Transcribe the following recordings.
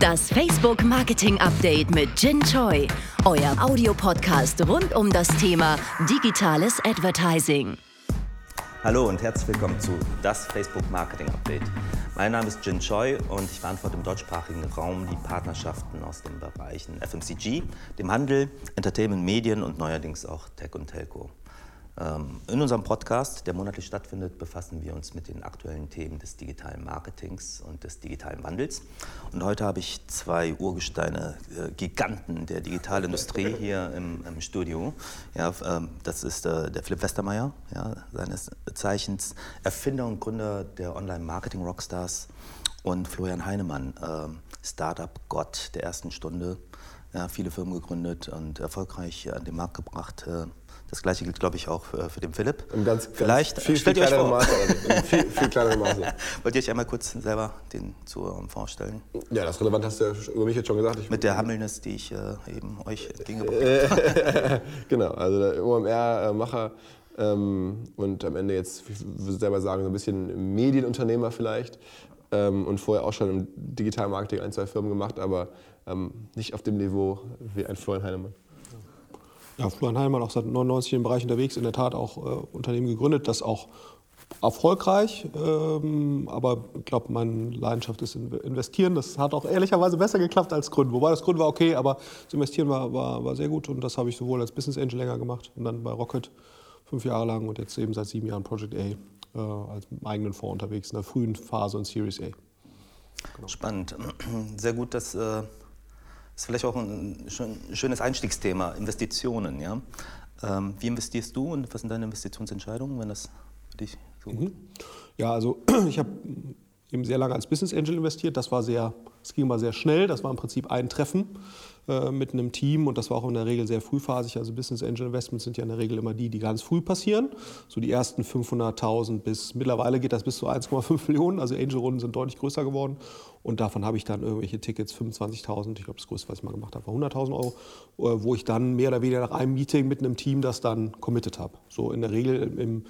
Das Facebook Marketing Update mit Jin Choi, euer Audiopodcast rund um das Thema digitales Advertising. Hallo und herzlich willkommen zu Das Facebook Marketing Update. Mein Name ist Jin Choi und ich verantworte im deutschsprachigen Raum die Partnerschaften aus den Bereichen FMCG, dem Handel, Entertainment, Medien und neuerdings auch Tech und Telco. Ähm, in unserem Podcast, der monatlich stattfindet, befassen wir uns mit den aktuellen Themen des digitalen Marketings und des digitalen Wandels. Und heute habe ich zwei Urgesteine, äh, Giganten der Digitalindustrie hier im, im Studio. Ja, ähm, das ist äh, der Philipp Westermeier, ja, seines Zeichens Erfinder und Gründer der Online-Marketing-Rockstars und Florian Heinemann, äh, Startup-Gott der ersten Stunde. Ja, viele Firmen gegründet und erfolgreich an den Markt gebracht. Äh, das gleiche gilt, glaube ich, auch für, für den Philipp. Im ganz, Vielleicht ganz viel, stellt viel ihr euch vor. Maße, also viel, viel kleineren Maße. Wollt ihr euch einmal kurz selber den Zuhörern vorstellen? Ja, das Relevant hast du ja über mich jetzt schon gesagt. Ich Mit der Hammelness, die ich äh, eben euch entgegengebracht habe. genau, also der OMR-Macher ähm, und am Ende jetzt, ich würde selber sagen, so ein bisschen Medienunternehmer vielleicht. Ähm, und vorher auch schon im Digitalmarketing ein, zwei Firmen gemacht, aber ähm, nicht auf dem Niveau wie ein Florian Heinemann. Ja, Florian Heimann auch seit 99 im Bereich unterwegs, in der Tat auch äh, Unternehmen gegründet, das auch erfolgreich, ähm, aber ich glaube, meine Leidenschaft ist investieren. Das hat auch ehrlicherweise besser geklappt als Gründen. Wobei das Gründen war okay, aber das Investieren war, war, war sehr gut und das habe ich sowohl als Business Angel länger gemacht und dann bei Rocket fünf Jahre lang und jetzt eben seit sieben Jahren Project A äh, als eigenen Fonds unterwegs in der frühen Phase und Series A. Genau. Spannend. Sehr gut, dass äh ist vielleicht auch ein schönes Einstiegsthema, Investitionen. Ja? Ähm, wie investierst du und was sind deine Investitionsentscheidungen, wenn das für dich so mhm. Ja, also ich habe eben sehr lange als Business Angel investiert. Das war sehr, es ging mal sehr schnell. Das war im Prinzip ein Treffen äh, mit einem Team und das war auch in der Regel sehr frühphasig. Also Business Angel Investments sind ja in der Regel immer die, die ganz früh passieren. So die ersten 500.000 bis mittlerweile geht das bis zu 1,5 Millionen. Also Angel-Runden sind deutlich größer geworden und davon habe ich dann irgendwelche Tickets 25.000. Ich glaube, das größte, was ich mal gemacht habe, war 100.000 Euro, äh, wo ich dann mehr oder weniger nach einem Meeting mit einem Team das dann committed habe. So in der Regel im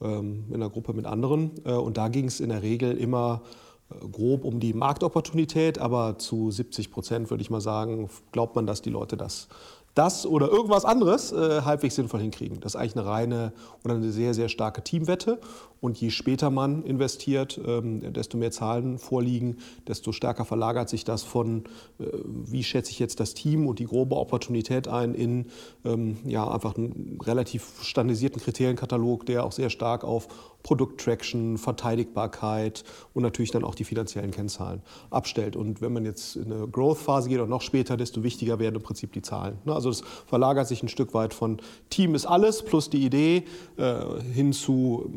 ähm, in einer Gruppe mit anderen. Äh, und da ging es in der Regel immer äh, grob um die Marktopportunität, aber zu 70 Prozent würde ich mal sagen, glaubt man, dass die Leute das das oder irgendwas anderes äh, halbwegs sinnvoll hinkriegen. Das ist eigentlich eine reine oder eine sehr, sehr starke Teamwette. Und je später man investiert, ähm, desto mehr Zahlen vorliegen, desto stärker verlagert sich das von, äh, wie schätze ich jetzt das Team und die grobe Opportunität ein, in ähm, ja, einfach einen relativ standardisierten Kriterienkatalog, der auch sehr stark auf Produkttraction, Verteidigbarkeit und natürlich dann auch die finanziellen Kennzahlen abstellt. Und wenn man jetzt in eine Growth-Phase geht und noch später, desto wichtiger werden im Prinzip die Zahlen. Ne? Also das verlagert sich ein Stück weit von Team ist alles plus die Idee äh, hin zu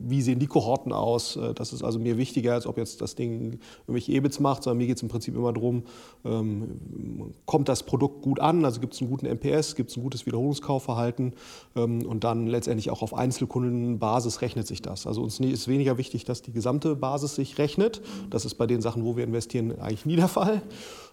wie sehen die Kohorten aus. Äh, das ist also mir wichtiger, als ob jetzt das Ding irgendwelche EBITs macht, sondern mir geht es im Prinzip immer darum, ähm, kommt das Produkt gut an, also gibt es einen guten MPS, gibt es ein gutes Wiederholungskaufverhalten ähm, und dann letztendlich auch auf Einzelkundenbasis rechnet sich das. Also uns ist weniger wichtig, dass die gesamte Basis sich rechnet. Das ist bei den Sachen, wo wir investieren, eigentlich nie der Fall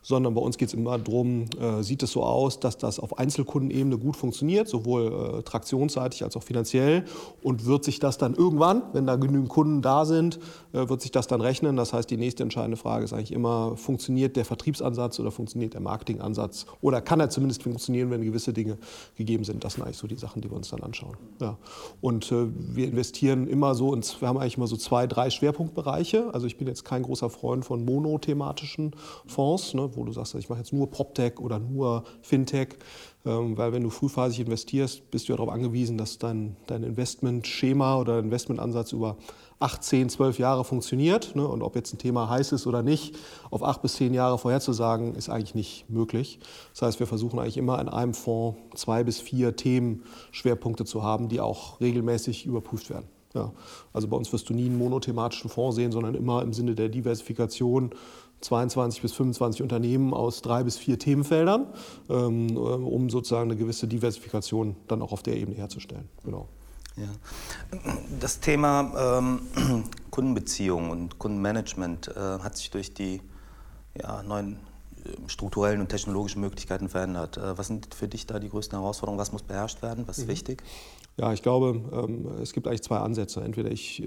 sondern bei uns geht es immer darum, äh, sieht es so aus, dass das auf Einzelkundenebene gut funktioniert, sowohl äh, traktionsseitig als auch finanziell und wird sich das dann irgendwann, wenn da genügend Kunden da sind, äh, wird sich das dann rechnen. Das heißt, die nächste entscheidende Frage ist eigentlich immer, funktioniert der Vertriebsansatz oder funktioniert der Marketingansatz oder kann er zumindest funktionieren, wenn gewisse Dinge gegeben sind. Das sind eigentlich so die Sachen, die wir uns dann anschauen. Ja. Und äh, wir investieren immer so, ins, wir haben eigentlich immer so zwei, drei Schwerpunktbereiche. Also ich bin jetzt kein großer Freund von monothematischen Fonds, ne, wo du sagst, ich mache jetzt nur PropTech oder nur Fintech, weil wenn du frühphasig investierst, bist du ja darauf angewiesen, dass dein, dein Investmentschema oder Investmentansatz über 8, 10, 12 Jahre funktioniert. Ne? Und ob jetzt ein Thema heiß ist oder nicht, auf 8 bis 10 Jahre vorherzusagen, ist eigentlich nicht möglich. Das heißt, wir versuchen eigentlich immer in einem Fonds zwei bis vier Themenschwerpunkte zu haben, die auch regelmäßig überprüft werden. Ja. Also bei uns wirst du nie einen monothematischen Fonds sehen, sondern immer im Sinne der Diversifikation 22 bis 25 Unternehmen aus drei bis vier Themenfeldern, ähm, äh, um sozusagen eine gewisse Diversifikation dann auch auf der Ebene herzustellen. Genau. Ja. Das Thema ähm, Kundenbeziehung und Kundenmanagement äh, hat sich durch die ja, neuen äh, strukturellen und technologischen Möglichkeiten verändert. Äh, was sind für dich da die größten Herausforderungen? Was muss beherrscht werden? Was ist mhm. wichtig? Ja, ich glaube, ähm, es gibt eigentlich zwei Ansätze. Entweder ich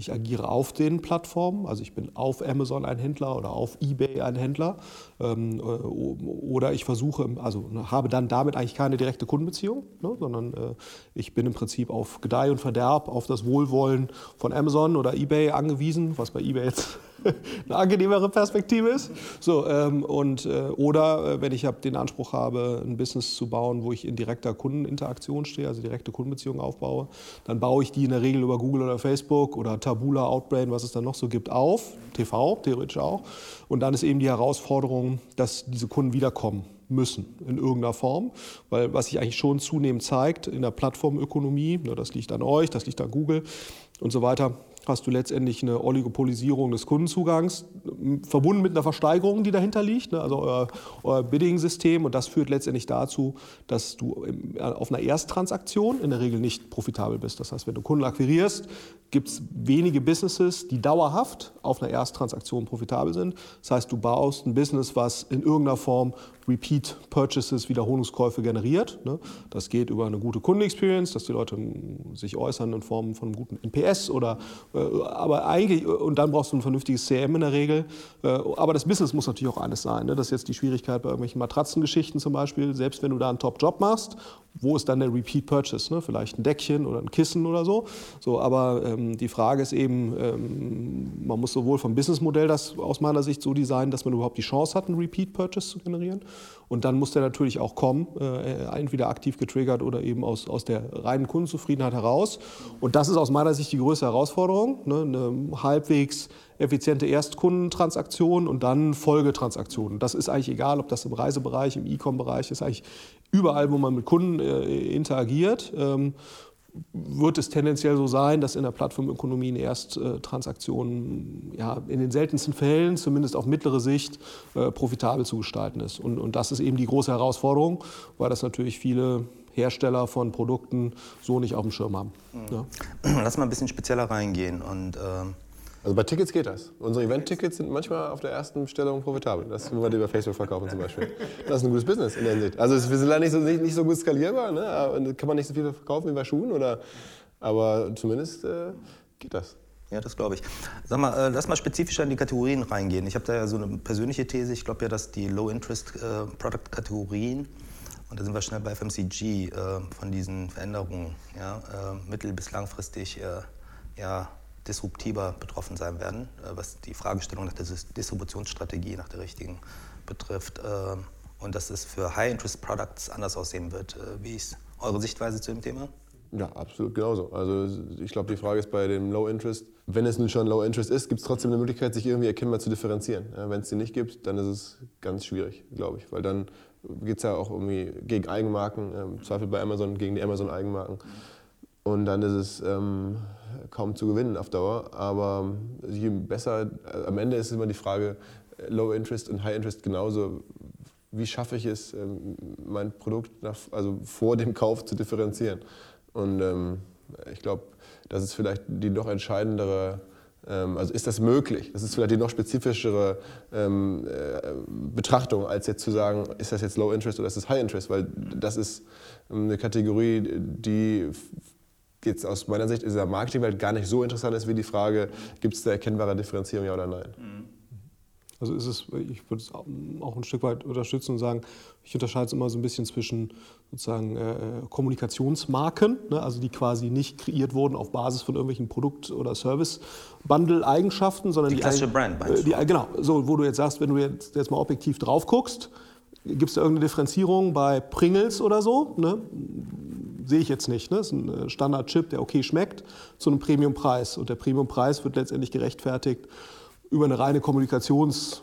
Ich agiere auf den Plattformen, also ich bin auf Amazon ein Händler oder auf eBay ein Händler. Ähm, äh, oder ich versuche, also habe dann damit eigentlich keine direkte Kundenbeziehung, ne, sondern äh, ich bin im Prinzip auf Gedeih und Verderb, auf das Wohlwollen von Amazon oder eBay angewiesen, was bei eBay jetzt eine angenehmere Perspektive ist. So, ähm, und, äh, oder äh, wenn ich den Anspruch habe, ein Business zu bauen, wo ich in direkter Kundeninteraktion stehe, also direkte Kundenbeziehungen aufbaue, dann baue ich die in der Regel über Google oder Facebook oder Tabula, Outbrain, was es dann noch so gibt, auf. TV theoretisch auch. Und dann ist eben die Herausforderung, dass diese Kunden wiederkommen müssen in irgendeiner Form, weil was sich eigentlich schon zunehmend zeigt in der Plattformökonomie, ne, das liegt an euch, das liegt an Google und so weiter, hast du letztendlich eine Oligopolisierung des Kundenzugangs, verbunden mit einer Versteigerung, die dahinter liegt, ne? also euer, euer Bidding-System. Und das führt letztendlich dazu, dass du auf einer Ersttransaktion in der Regel nicht profitabel bist. Das heißt, wenn du Kunden akquirierst, gibt es wenige Businesses, die dauerhaft auf einer Ersttransaktion profitabel sind. Das heißt, du baust ein Business, was in irgendeiner Form Repeat Purchases, Wiederholungskäufe generiert. Ne? Das geht über eine gute Kundenexperience, dass die Leute sich äußern in Form von einem guten NPS oder äh, aber eigentlich und dann brauchst du ein vernünftiges CM in der Regel. Äh, aber das Business muss natürlich auch eines sein. Ne? Das ist jetzt die Schwierigkeit bei irgendwelchen Matratzengeschichten zum Beispiel. Selbst wenn du da einen Top-Job machst, wo ist dann der Repeat Purchase? Ne? Vielleicht ein Deckchen oder ein Kissen oder so. so aber ähm, die Frage ist eben, ähm, man muss sowohl vom Businessmodell das aus meiner Sicht so designen, dass man überhaupt die Chance hat, einen Repeat Purchase zu generieren. Und dann muss der natürlich auch kommen, äh, entweder aktiv getriggert oder eben aus, aus der reinen Kundenzufriedenheit heraus. Und das ist aus meiner Sicht die größte Herausforderung, ne? eine halbwegs effiziente Erstkundentransaktion und dann Folgetransaktionen. Das ist eigentlich egal, ob das im Reisebereich, im E-Com-Bereich ist, eigentlich überall, wo man mit Kunden äh, interagiert. Ähm, wird es tendenziell so sein, dass in der Plattformökonomie eine Ersttransaktion ja, in den seltensten Fällen, zumindest auf mittlere Sicht, äh, profitabel zu gestalten ist. Und, und das ist eben die große Herausforderung, weil das natürlich viele Hersteller von Produkten so nicht auf dem Schirm haben. Mhm. Ja. Lass mal ein bisschen spezieller reingehen. Und, äh also bei Tickets geht das. Unsere Event-Tickets sind manchmal auf der ersten Bestellung profitabel. Das wenn wir über Facebook verkaufen zum Beispiel. Das ist ein gutes Business in der Hinsicht. Also wir sind leider nicht so, nicht so gut skalierbar. Ne? Kann man nicht so viel verkaufen wie bei Schuhen. Oder, aber zumindest äh, geht das. Ja, das glaube ich. Sag mal, äh, lass mal spezifischer in die Kategorien reingehen. Ich habe da ja so eine persönliche These. Ich glaube ja, dass die Low-Interest-Product-Kategorien, und da sind wir schnell bei FMCG, äh, von diesen Veränderungen ja, äh, mittel- bis langfristig äh, ja, disruptiver betroffen sein werden, äh, was die Fragestellung nach der Distributionsstrategie, nach der richtigen betrifft. Äh, und dass es für High-Interest-Products anders aussehen wird. Äh, wie ist eure Sichtweise zu dem Thema? Ja, absolut genauso. Also ich glaube, die Frage ist bei dem Low Interest, wenn es nun schon Low Interest ist, gibt es trotzdem eine Möglichkeit, sich irgendwie erkennbar zu differenzieren. wenn es die nicht gibt, dann ist es ganz schwierig, glaube ich. Weil dann geht es ja auch irgendwie gegen Eigenmarken, im Zweifel bei Amazon gegen die Amazon-Eigenmarken. Und dann ist es ähm, kaum zu gewinnen auf Dauer. Aber je besser, äh, am Ende ist immer die Frage, äh, Low Interest und High Interest genauso. Wie schaffe ich es, ähm, mein Produkt nach, also vor dem Kauf zu differenzieren? Und ähm, ich glaube, das ist vielleicht die noch entscheidendere ähm, also ist das möglich? Das ist vielleicht die noch spezifischere ähm, äh, Betrachtung, als jetzt zu sagen, ist das jetzt Low Interest oder ist das High Interest? Weil das ist ähm, eine Kategorie, die jetzt aus meiner Sicht in der Marketingwelt gar nicht so interessant ist wie die Frage, gibt es da erkennbare Differenzierung, ja oder nein? Mhm. Also ist es, ich würde es auch ein Stück weit unterstützen und sagen, ich unterscheide es immer so ein bisschen zwischen sozusagen äh, Kommunikationsmarken, ne, also die quasi nicht kreiert wurden auf Basis von irgendwelchen Produkt- oder Service-Bundle-Eigenschaften, sondern die, die klassische Brand, meinst du? Die, genau, so wo du jetzt sagst, wenn du jetzt, jetzt mal objektiv drauf guckst, gibt es da irgendeine Differenzierung bei Pringles oder so? Ne? Sehe ich jetzt nicht. Ne? Das ist ein äh, Standard-Chip, der okay schmeckt, zu einem Premium-Preis. Und der Premium-Preis wird letztendlich gerechtfertigt über eine reine Kommunikations-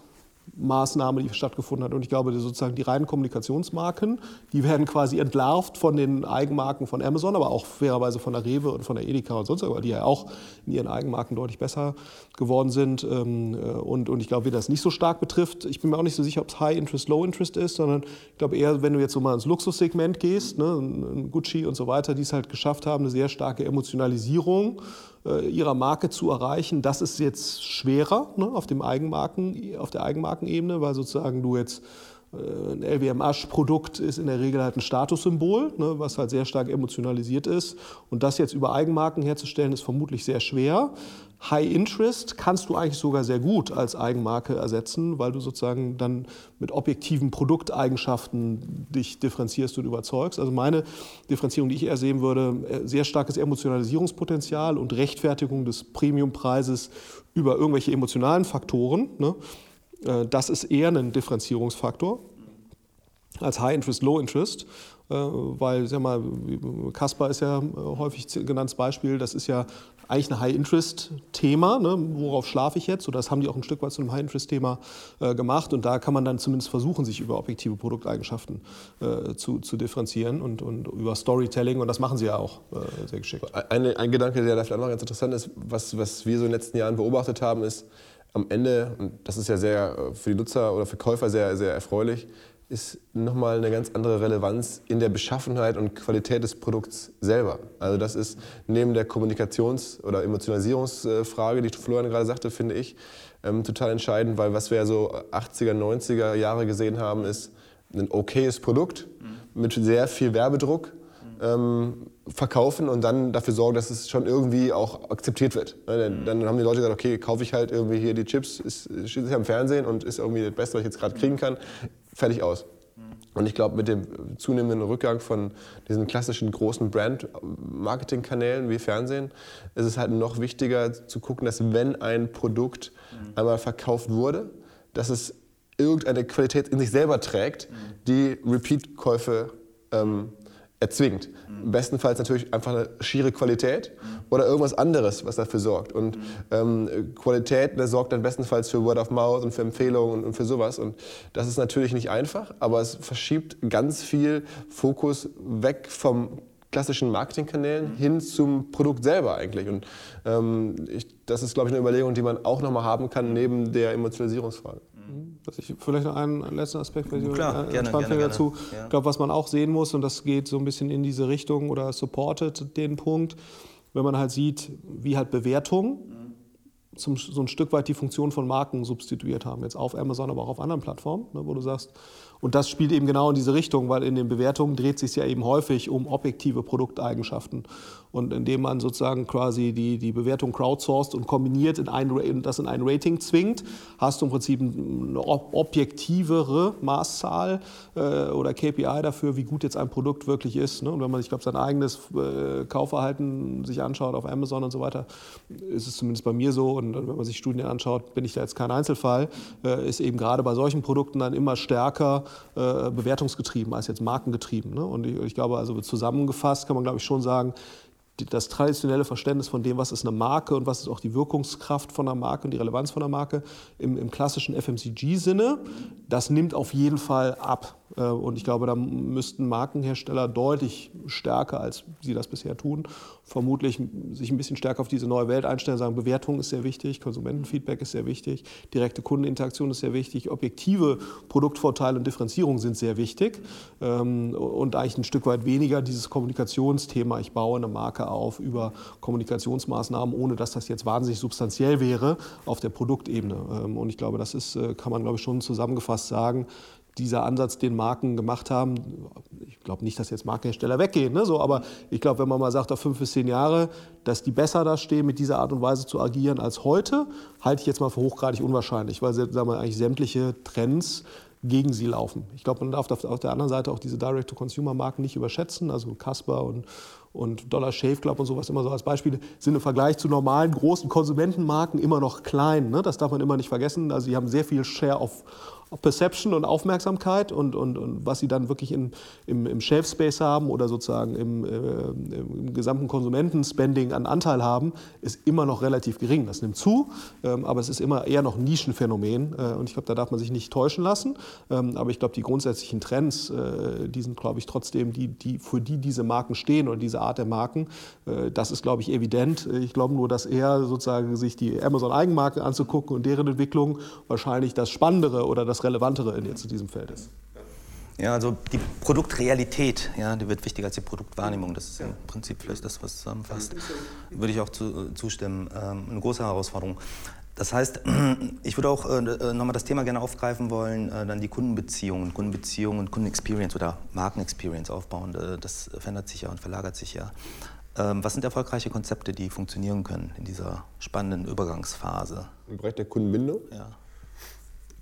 Maßnahme, die stattgefunden hat. Und ich glaube, sozusagen die reinen Kommunikationsmarken, die werden quasi entlarvt von den Eigenmarken von Amazon, aber auch fairerweise von der Rewe und von der Edeka und sonst was, die ja auch in ihren Eigenmarken deutlich besser geworden sind. Ähm, äh, und, und ich glaube, wie das nicht so stark betrifft, ich bin mir auch nicht so sicher, ob es High Interest, Low Interest ist, sondern ich glaube eher, wenn du jetzt so mal ins Luxussegment gehst, ne, Gucci und so weiter, die es halt geschafft haben, eine sehr starke Emotionalisierung ihrer Marke zu erreichen. Das ist jetzt schwerer ne, auf, dem Eigenmarken, auf der Eigenmarkenebene, weil sozusagen du jetzt äh, äh, ein LWM-Asch-Produkt ist in der Regel halt ein Statussymbol, ne, was halt sehr stark emotionalisiert ist. Und das jetzt über Eigenmarken herzustellen, ist vermutlich sehr schwer. High Interest kannst du eigentlich sogar sehr gut als Eigenmarke ersetzen, weil du sozusagen dann mit objektiven Produkteigenschaften dich differenzierst und überzeugst. Also meine Differenzierung, die ich eher sehen würde, äh, sehr starkes Emotionalisierungspotenzial und Rechtfertigung des Premiumpreises über irgendwelche emotionalen Faktoren. Ne? Äh, das ist eher ein Differenzierungsfaktor als High Interest, Low Interest. Äh, weil, sag mal, Casper ist ja äh, häufig genanntes Beispiel, das ist ja eigentlich ein High-Interest-Thema, ne? worauf schlafe ich jetzt? Oder das haben die auch ein Stück weit zu einem High-Interest-Thema äh, gemacht und da kann man dann zumindest versuchen, sich über objektive Produkteigenschaften äh, zu, zu differenzieren und, und über Storytelling und das machen sie ja auch äh, sehr geschickt. Ein, ein Gedanke, der da vielleicht noch ganz interessant ist, was, was wir so in den letzten Jahren beobachtet haben, ist am Ende, und das ist ja sehr für die Nutzer oder für Käufer sehr, sehr erfreulich, ist nochmal eine ganz andere Relevanz in der Beschaffenheit und Qualität des Produkts selber. Also das ist neben der Kommunikations- oder Emotionalisierungsfrage, die Florian gerade sagte, finde ich ähm, total entscheidend, weil was wir ja so 80er, 90er Jahre gesehen haben, ist ein okayes Produkt mhm. mit sehr viel Werbedruck. Ähm, verkaufen und dann dafür sorgen, dass es schon irgendwie auch akzeptiert wird. Ne, mhm. Dann haben die Leute gesagt, okay, kaufe ich halt irgendwie hier die Chips, ist, ja im Fernsehen und ist irgendwie das Beste, was ich jetzt gerade kriegen kann fertig aus. Und ich glaube, mit dem zunehmenden Rückgang von diesen klassischen großen Brand-Marketing-Kanälen wie Fernsehen ist es halt noch wichtiger zu gucken, dass wenn ein Produkt einmal verkauft wurde, dass es irgendeine Qualität in sich selber trägt, die Repeat-Käufe ähm, erzwingt. Mhm. Bestenfalls natürlich einfach eine schiere Qualität mhm. oder irgendwas anderes, was dafür sorgt. Und mhm. ähm, Qualität das sorgt dann bestenfalls für Word of Mouth und für Empfehlungen und, und, für sowas. Und das ist natürlich nicht einfach, aber es verschiebt ganz viel Fokus weg vom klassischen Marketingkanälen mhm. hin zum Produkt selber eigentlich. Und ähm, ich, das ist, glaube ich, eine Überlegung, die man auch nochmal haben kann neben der Emotionalisierungsfrage. Was ich, vielleicht noch einen letzten Aspekt, weil ich Klar, äh, gerne, gerne, dazu. Ja. Ich glaube, was man auch sehen muss, und das geht so ein bisschen in diese Richtung oder supportet den Punkt, wenn man halt sieht, wie halt Bewertungen mhm. zum, so ein Stück weit die Funktion von Marken substituiert haben. Jetzt auf Amazon, aber auch auf anderen Plattformen, ne, wo du sagst, und das spielt eben genau in diese Richtung, weil in den Bewertungen dreht sich ja eben häufig um objektive Produkteigenschaften. Und indem man sozusagen quasi die, die Bewertung crowdsourced und kombiniert in das in ein Rating zwingt, hast du im Prinzip eine objektivere Maßzahl äh, oder KPI dafür, wie gut jetzt ein Produkt wirklich ist. Ne? Und wenn man, ich glaube, sein eigenes äh, Kaufverhalten sich anschaut auf Amazon und so weiter, ist es zumindest bei mir so. Und wenn man sich Studien anschaut, bin ich da jetzt kein Einzelfall, äh, ist eben gerade bei solchen Produkten dann immer stärker äh, bewertungsgetrieben als jetzt markengetrieben. Ne? Und ich, ich, glaube, also zusammengefasst kann man, glaube ich, schon sagen, das traditionelle Verständnis von dem, was ist eine Marke und was ist auch die Wirkungskraft von einer Marke und die Relevanz von einer Marke im, im klassischen FMCG-Sinne, das nimmt auf jeden Fall ab. Äh, und ich glaube, da müssten Markenhersteller deutlich stärker, als sie das bisher tun, vermutlich sich ein bisschen stärker auf diese neue Welt einstellen, sagen, Bewertung ist sehr wichtig, Konsumentenfeedback ist sehr wichtig, direkte Kundeninteraktion ist sehr wichtig, objektive Produktvorteile und Differenzierung sind sehr wichtig ähm, und eigentlich ein Stück weit weniger dieses Kommunikationsthema, ich baue eine Marke auf über Kommunikationsmaßnahmen, ohne dass das jetzt wahnsinnig substanziell wäre auf der Produktebene. Ähm, und ich glaube, das ist, äh, kann man glaube ich schon zusammengefasst sagen, dieser Ansatz, den Marken gemacht haben, ich glaube nicht, dass jetzt Markenhersteller weggehen, ne, so, aber ich glaube, wenn man mal sagt, auf fünf bis zehn Jahre, dass die besser da stehen, mit dieser Art und Weise zu agieren als heute, halte ich jetzt mal für hochgradig unwahrscheinlich, weil sagen wir, eigentlich sämtliche Trends gegen sie laufen. Ich glaube, man darf auf der anderen Seite auch diese Direct-to-Consumer-Marken nicht überschätzen, also Casper und, und Dollar Shave Club und sowas immer so als Beispiele, sind im Vergleich zu normalen großen Konsumentenmarken immer noch klein. Ne? Das darf man immer nicht vergessen. Also sie haben sehr viel Share auf, Perception und Aufmerksamkeit und, und, und was sie dann wirklich in, im, im Shelf Space haben oder sozusagen im, äh, im gesamten Konsumentenspending an Anteil haben, ist immer noch relativ gering. Das nimmt zu, ähm, aber es ist immer eher noch ein Nischenphänomen äh, und ich glaube, da darf man sich nicht täuschen lassen. Ähm, aber ich glaube, die grundsätzlichen Trends, äh, die sind, glaube ich, trotzdem die, die, für die diese Marken stehen oder diese Art der Marken, äh, das ist, glaube ich, evident. Ich glaube nur, dass eher sozusagen sich die Amazon-Eigenmarke anzugucken und deren Entwicklung wahrscheinlich das Spannendere oder das das Relevantere in jetzt in diesem Feld ist. Ja, also die Produktrealität, ja, die wird wichtiger als die Produktwahrnehmung. Das ist im Prinzip vielleicht das, was zusammenfasst. Würde ich auch zu, zustimmen. Ähm, eine große Herausforderung. Das heißt, ich würde auch äh, nochmal das Thema gerne aufgreifen wollen, äh, dann die Kundenbeziehungen, Kundenbeziehungen und Kundenexperience oder Markenexperience aufbauen. Äh, das verändert sich ja und verlagert sich ja. Ähm, was sind erfolgreiche Konzepte, die funktionieren können in dieser spannenden Übergangsphase? Im Bereich der Kundenbindung? Ja.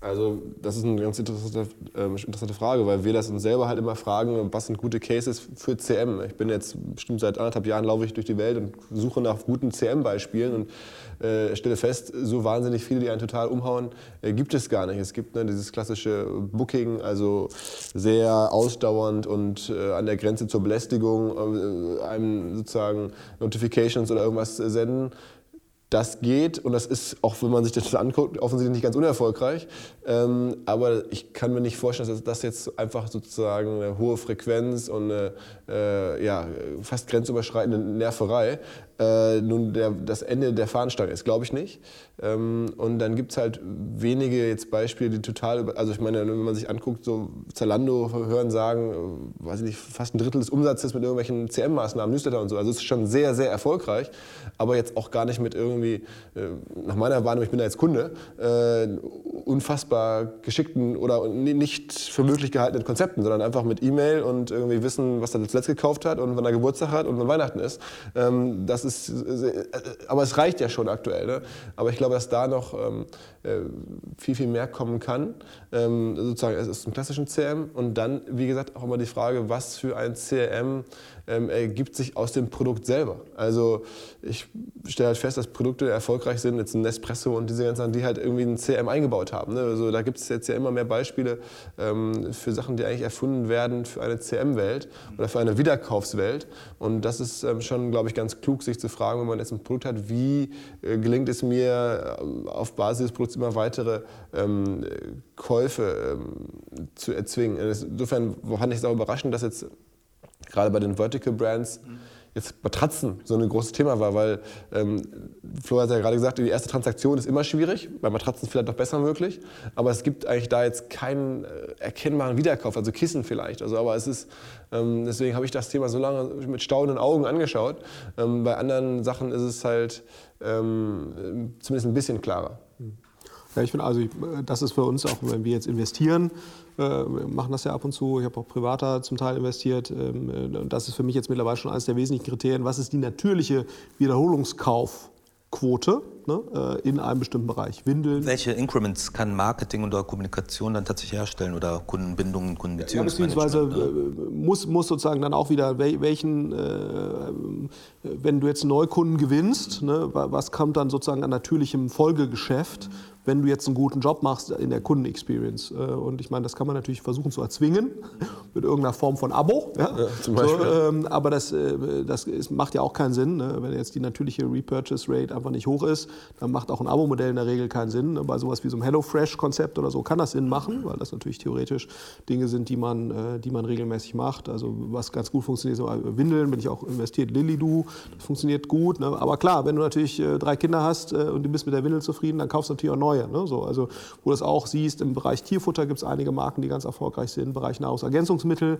Also das ist eine ganz interessante, äh, interessante, Frage, weil wir das uns selber halt immer fragen, was sind gute Cases für CM. Ich bin jetzt bestimmt seit anderthalb Jahren laufe ich durch die Welt und suche nach guten CM-Beispielen und äh, stelle fest, so wahnsinnig viele, die einen total umhauen, äh, gibt es gar nicht. Es gibt ne, dieses klassische Booking, also sehr ausdauernd und äh, an der Grenze zur Belästigung, äh, einem sozusagen Notifications oder irgendwas senden das geht und das ist, auch wenn man sich das anguckt, offensichtlich nicht ganz unerfolgreich. Ähm, aber ich kann mir nicht vorstellen, dass das jetzt einfach sozusagen eine hohe Frequenz und eine äh, ja, fast grenzüberschreitende Nerverei äh, nun der, das Ende der Fahnenstange ist, glaube ich nicht. Ähm, und dann gibt es halt wenige jetzt Beispiele, die total, also ich meine, wenn man sich anguckt, so Zalando hören sagen, äh, weiß ich nicht, fast ein Drittel des Umsatzes mit irgendwelchen CM-Maßnahmen, Newsletter und so. Also es ist schon sehr, sehr erfolgreich, aber jetzt auch gar nicht mit irgendwie, äh, nach meiner Wahrnehmung, ich bin da jetzt Kunde, äh, unfassbar geschickten oder nicht für möglich gehaltenen Konzepten, sondern einfach mit E-Mail und irgendwie wissen, was er zuletzt gekauft hat und wann er Geburtstag hat und wann Weihnachten ist. Ähm, das ist, aber es reicht ja schon aktuell. Ne? Aber ich glaube, dass da noch ähm, äh, viel, viel mehr kommen kann. Ähm, sozusagen, es ist ein klassischen CRM und dann, wie gesagt, auch immer die Frage, was für ein CRM ähm, ergibt sich aus dem Produkt selber. Also ich stelle halt fest, dass Produkte erfolgreich sind, jetzt ein Nespresso und diese ganzen Sachen, die halt irgendwie ein CRM eingebaut haben. Ne? Also da gibt es jetzt ja immer mehr Beispiele ähm, für Sachen, die eigentlich erfunden werden für eine CRM-Welt oder für eine Wiederkaufswelt. Und das ist ähm, schon, glaube ich, ganz klug, sich zu fragen, wenn man jetzt ein Produkt hat, wie äh, gelingt es mir äh, auf Basis des Produkts immer weitere ähm, Käufe ähm, zu erzwingen. Insofern fand ich es auch überraschend, dass jetzt gerade bei den Vertical Brands jetzt Matratzen so ein großes Thema war, weil ähm, Flo hat ja gerade gesagt, die erste Transaktion ist immer schwierig, bei Matratzen vielleicht noch besser möglich, aber es gibt eigentlich da jetzt keinen äh, erkennbaren Wiederkauf, also Kissen vielleicht. Also, aber es ist, ähm, deswegen habe ich das Thema so lange mit staunenden Augen angeschaut. Ähm, bei anderen Sachen ist es halt ähm, zumindest ein bisschen klarer. Ja, ich finde also, das ist für uns auch, wenn wir jetzt investieren, äh, machen das ja ab und zu. Ich habe auch privater zum Teil investiert. Ähm, äh, das ist für mich jetzt mittlerweile schon eines der wesentlichen Kriterien. Was ist die natürliche Wiederholungskaufquote ne, äh, in einem bestimmten Bereich? Windeln. Welche Increments kann Marketing oder Kommunikation dann tatsächlich herstellen oder Kundenbindung, Kundenbeziehungsmanagement? Ja, beziehungsweise ne? muss, muss sozusagen dann auch wieder, welchen, äh, wenn du jetzt Neukunden gewinnst, ne, was kommt dann sozusagen an natürlichem Folgegeschäft? Wenn du jetzt einen guten Job machst in der Kundenexperience. Äh, und ich meine, das kann man natürlich versuchen zu erzwingen mit irgendeiner Form von Abo. Ja? Ja, zum Beispiel. So, ähm, aber das, äh, das ist, macht ja auch keinen Sinn. Ne? Wenn jetzt die natürliche Repurchase Rate einfach nicht hoch ist, dann macht auch ein Abo-Modell in der Regel keinen Sinn. Ne? Bei sowas wie so einem HelloFresh-Konzept oder so kann das Sinn machen, weil das natürlich theoretisch Dinge sind, die man, äh, die man regelmäßig macht. Also was ganz gut funktioniert, so Windeln, bin ich auch investiert, Lilidoo, das funktioniert gut. Ne? Aber klar, wenn du natürlich drei Kinder hast und du bist mit der Windel zufrieden, dann kaufst du natürlich auch neu neue. Ne? So, also, wo du das auch siehst, im Bereich Tierfutter gibt es einige Marken, die ganz erfolgreich sind, im Bereich Nahrungsergänzungsmittel,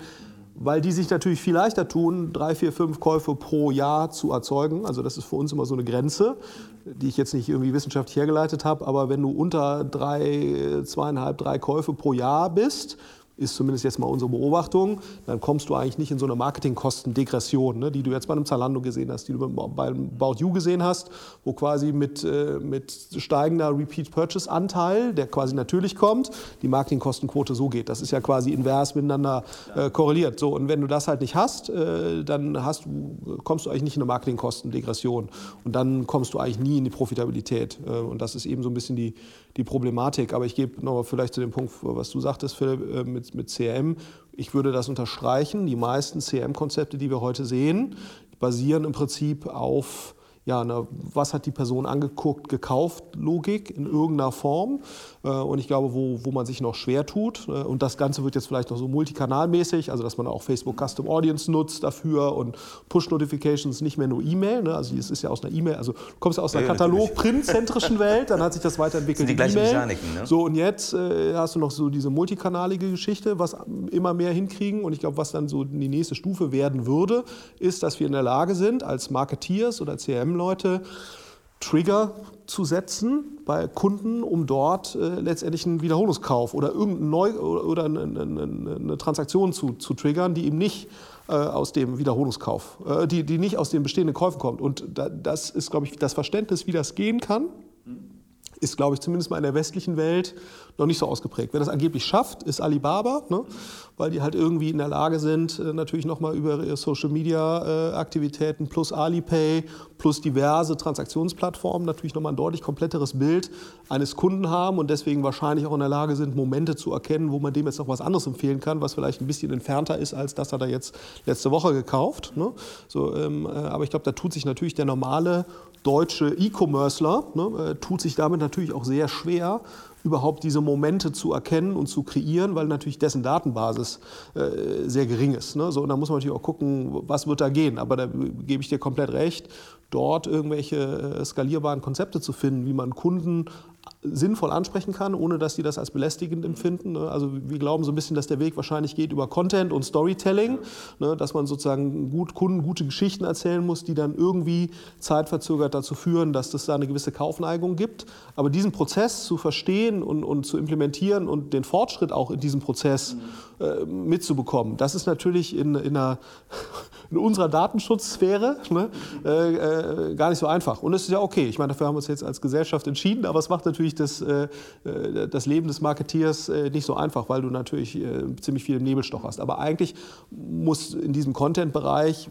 weil die sich natürlich viel leichter tun, drei, vier, fünf Käufe pro Jahr zu erzeugen. Also das ist für uns immer so eine Grenze, die ich jetzt nicht irgendwie wissenschaftlich hergeleitet habe, aber wenn du unter drei, zweieinhalb, drei Käufe pro Jahr bist, ist zumindest jetzt mal unsere Beobachtung, dann kommst du eigentlich nicht in so eine Marketingkostendegression, ne, die du jetzt bei einem Zalando gesehen hast, die du beim About You gesehen hast, wo quasi mit, äh, mit steigender Repeat-Purchase-Anteil, der quasi natürlich kommt, die Marketingkostenquote so geht. Das ist ja quasi invers miteinander äh, korreliert. So, und wenn du das halt nicht hast, äh, dann hast du, kommst du eigentlich nicht in eine Marketingkostendegression. Und dann kommst du eigentlich nie in die Profitabilität. Äh, und das ist eben so ein bisschen die, die Problematik. Aber ich gebe noch vielleicht zu dem Punkt, was du sagtest, Philipp, äh, mit, mit CRM. Ich würde das unterstreichen. Die meisten CRM-Konzepte, die wir heute sehen, basieren im Prinzip auf ja, eine, was hat die Person angeguckt, gekauft, Logik in irgendeiner Form. Äh, und ich glaube, wo, wo man sich noch schwer tut, äh, und das Ganze wird jetzt vielleicht noch so multikanalmäßig, also dass man auch Facebook Custom Audience nutzt dafür und Push-Notifications, nicht mehr nur E-Mail. Ne? Also es ist ja aus einer E-Mail, also du kommst ja aus einer ja, Katalog-printzentrischen Welt, dann hat sich das weiterentwickelt. Das sind die gleichen Mechaniken, ne? So, und jetzt äh, hast du noch so diese multikanalige Geschichte, was immer mehr hinkriegen. Und ich glaube, was dann so die nächste Stufe werden würde, ist, dass wir in der Lage sind, als Marketeers oder CRM leute Trigger zu setzen bei Kunden, um dort äh, letztendlich einen Wiederholungskauf oder irgendeine Neu oder eine, eine, eine Transaktion zu, zu, triggern, die eben nicht äh, aus dem Wiederholungskauf, äh, die, die nicht aus den bestehenden Käufen kommt. Und da, das ist, glaube ich, das Verständnis, wie das gehen kann, ist, glaube ich, zumindest mal in der westlichen Welt noch nicht so ausgeprägt. Wer das angeblich schafft, ist Alibaba, ne? Weil die halt irgendwie in der Lage sind, äh, natürlich nochmal über ihre Social-Media-Aktivitäten plus Alipay plus diverse Transaktionsplattformen natürlich nochmal ein deutlich kompletteres Bild eines Kunden haben und deswegen wahrscheinlich auch in der Lage sind, Momente zu erkennen, wo man dem jetzt noch was anderes empfehlen kann, was vielleicht ein bisschen entfernter ist, als das hat er jetzt letzte Woche gekauft. Ne? So, ähm, äh, aber ich glaube, da tut sich natürlich der normale deutsche E-Commercer, ne, äh, tut sich damit natürlich auch sehr schwer, überhaupt diese Momente zu erkennen und zu kreieren, weil natürlich dessen Datenbasis äh, sehr gering ist. Ne? So, und da muss man natürlich auch gucken, was wird da gehen. Aber da gebe ich dir komplett recht, dort irgendwelche äh, skalierbaren Konzepte zu finden, wie man Kunden sinnvoll ansprechen kann, ohne dass die das als belästigend empfinden. Ne? Also wir glauben so ein bisschen, dass der Weg wahrscheinlich geht über Content und Storytelling, ne? dass man sozusagen gut Kunden gute Geschichten erzählen muss, die dann irgendwie zeitverzögert dazu führen, dass es da eine gewisse Kaufneigung gibt. Aber diesen Prozess zu verstehen und, und zu implementieren und den Fortschritt auch in diesem Prozess äh, mitzubekommen, das ist natürlich in, in, einer, in unserer Datenschutzsphäre ne? äh, äh, gar nicht so einfach. Und es ist ja okay. Ich meine, dafür haben wir uns jetzt als Gesellschaft entschieden, aber es macht natürlich das, äh, das Leben des Marketeers nicht so einfach, weil du natürlich ziemlich viel Nebelstoch hast. Aber eigentlich muss in diesem Content-Bereich,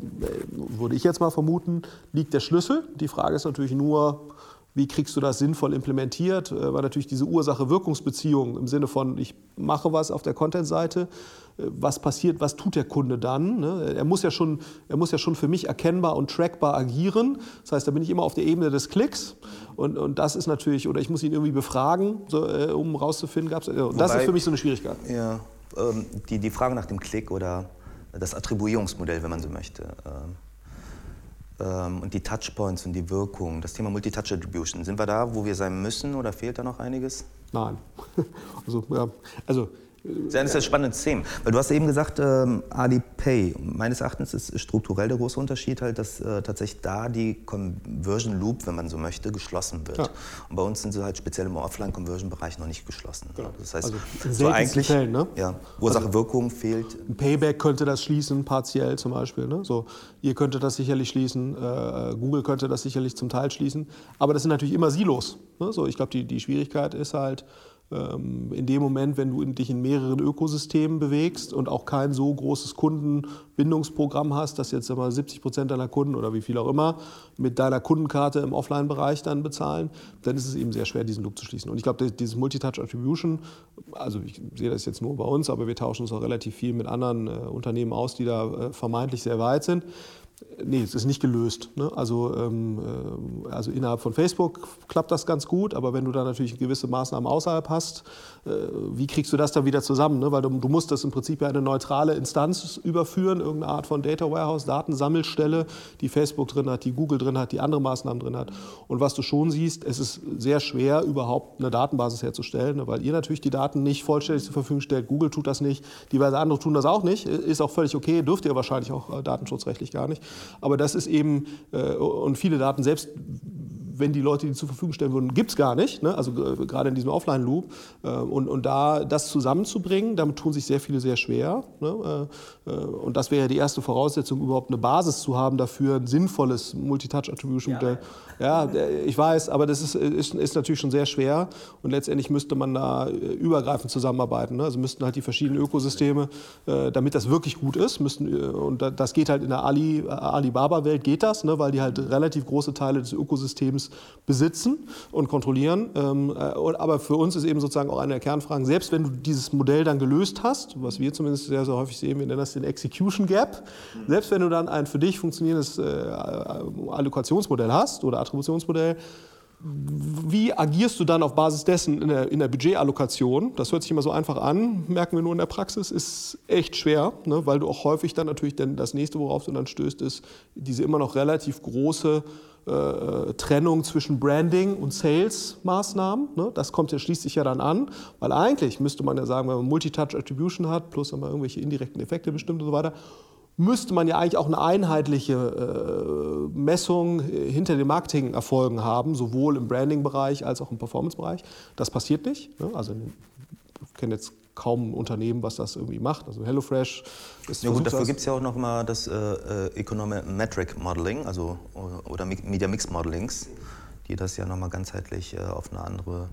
würde ich jetzt mal vermuten, liegt der Schlüssel. Die Frage ist natürlich nur, wie kriegst du das sinnvoll implementiert? Weil natürlich diese Ursache-Wirkungsbeziehung im Sinne von, ich mache was auf der Content-Seite, was passiert, was tut der Kunde dann. Ne? Er, muss ja schon, er muss ja schon für mich erkennbar und trackbar agieren. Das heißt, da bin ich immer auf der Ebene des Klicks. Und, und das ist natürlich, oder ich muss ihn irgendwie befragen, so, äh, um rauszufinden, gab's, äh, und das ist für mich so eine Schwierigkeit. Ja, ähm, die, die Frage nach dem Klick oder das Attribuierungsmodell, wenn man so möchte. Ähm, und die Touchpoints und die Wirkung, das Thema Multitouch Attribution. Sind wir da, wo wir sein müssen oder fehlt da noch einiges? Nein. Also, ja, also das ist ein spannendes Thema. Weil du hast eben gesagt, ähm, Alipay. Meines Erachtens ist strukturell der große Unterschied halt, dass äh, tatsächlich da die Conversion Loop, wenn man so möchte, geschlossen wird. Ja. Und bei uns sind sie halt speziell im Offline-Conversion-Bereich noch nicht geschlossen. Genau. Das heißt, also so eigentlich, Fällen, ne? ja, Ursache-Wirkung also, fehlt. Ein Payback könnte das schließen, partiell zum Beispiel. Ne? So, ihr könntet das sicherlich schließen, äh, Google könnte das sicherlich zum Teil schließen. Aber das sind natürlich immer Silos. Ne? So, ich glaube, die, die Schwierigkeit ist halt, in dem Moment, wenn du dich in mehreren Ökosystemen bewegst und auch kein so großes Kundenbindungsprogramm hast, dass jetzt mal 70 Prozent deiner Kunden oder wie viel auch immer mit deiner Kundenkarte im Offline-Bereich dann bezahlen, dann ist es eben sehr schwer, diesen Loop zu schließen. Und ich glaube, dieses Multitouch Attribution, also ich sehe das jetzt nur bei uns, aber wir tauschen uns auch relativ viel mit anderen äh, Unternehmen aus, die da äh, vermeintlich sehr weit sind. Nee, es ist nicht gelöst. Ne? Also, ähm, äh, also innerhalb von Facebook klappt das ganz gut, aber wenn du da natürlich gewisse Maßnahmen außerhalb hast, wie kriegst du das dann wieder zusammen? Ne? Weil du, du, musst das im Prinzip ja eine neutrale Instanz überführen, irgendeine Art von Data Warehouse, Datensammelstelle, die Facebook drin hat, die Google drin hat, die andere Maßnahmen drin hat. Und was du schon siehst, es ist sehr schwer, überhaupt eine Datenbasis herzustellen, ne? weil ihr natürlich die Daten nicht vollständig zur Verfügung stellt. Google tut das nicht, diverse andere tun das auch nicht. Ist auch völlig okay, dürft ihr wahrscheinlich auch äh, datenschutzrechtlich gar nicht. Aber das ist eben, äh, und viele Daten, selbst wenn die Leute die zur Verfügung stellen würden, gibt es gar nicht. Ne? Also äh, gerade in diesem Offline-Loop. Äh, und, und da das zusammenzubringen, damit tun sich sehr viele sehr schwer. Ne? Äh, äh und das wäre ja die erste Voraussetzung, überhaupt eine Basis zu haben dafür, ein sinnvolles Multitouch-Attribution-Modell. Ja, ja, ich weiß, aber das ist, ist, ist, natürlich schon sehr schwer. Und letztendlich müsste man da äh, übergreifend zusammenarbeiten. Ne? Also müssten halt die verschiedenen Ökosysteme, äh, damit das wirklich gut ist, müssten, und das geht halt in der Ali, Alibaba-Welt geht das, ne? weil die halt relativ große Teile des Ökosystems besitzen und kontrollieren. Ähm, äh, aber für uns ist eben sozusagen auch eine der Kernfragen, selbst wenn du dieses Modell dann gelöst hast, was wir zumindest sehr, sehr häufig sehen, wir nennen das den Execution Gap, selbst wenn du dann ein für dich funktionierendes äh, Allokationsmodell hast oder Attributionsmodell, wie agierst du dann auf Basis dessen in der, in der, Budgetallokation? Das hört sich immer so einfach an, merken wir nur in der Praxis, ist echt schwer, ne? weil du auch häufig dann natürlich dann das nächste, worauf du dann stößt, ist diese immer noch relativ große äh, Trennung zwischen Branding und Sales-Maßnahmen. Ne? Das kommt ja schließlich ja dann an, weil eigentlich müsste man ja sagen, wenn man Multitouch Attribution hat, plus wenn man irgendwelche indirekten Effekte bestimmt und so weiter, müsste man ja eigentlich auch eine einheitliche äh, Messung hinter den Marketingerfolgen haben, sowohl im Branding-Bereich als auch im Performance-Bereich. Das passiert nicht. Ne? Also ich kenne jetzt kaum ein Unternehmen, was das irgendwie macht. Also HelloFresh ist Ja gut, dafür gibt es ja auch noch mal das äh, äh Econometric Modeling, also oder Media Mix Modelings, die das ja noch mal ganzheitlich äh, auf eine andere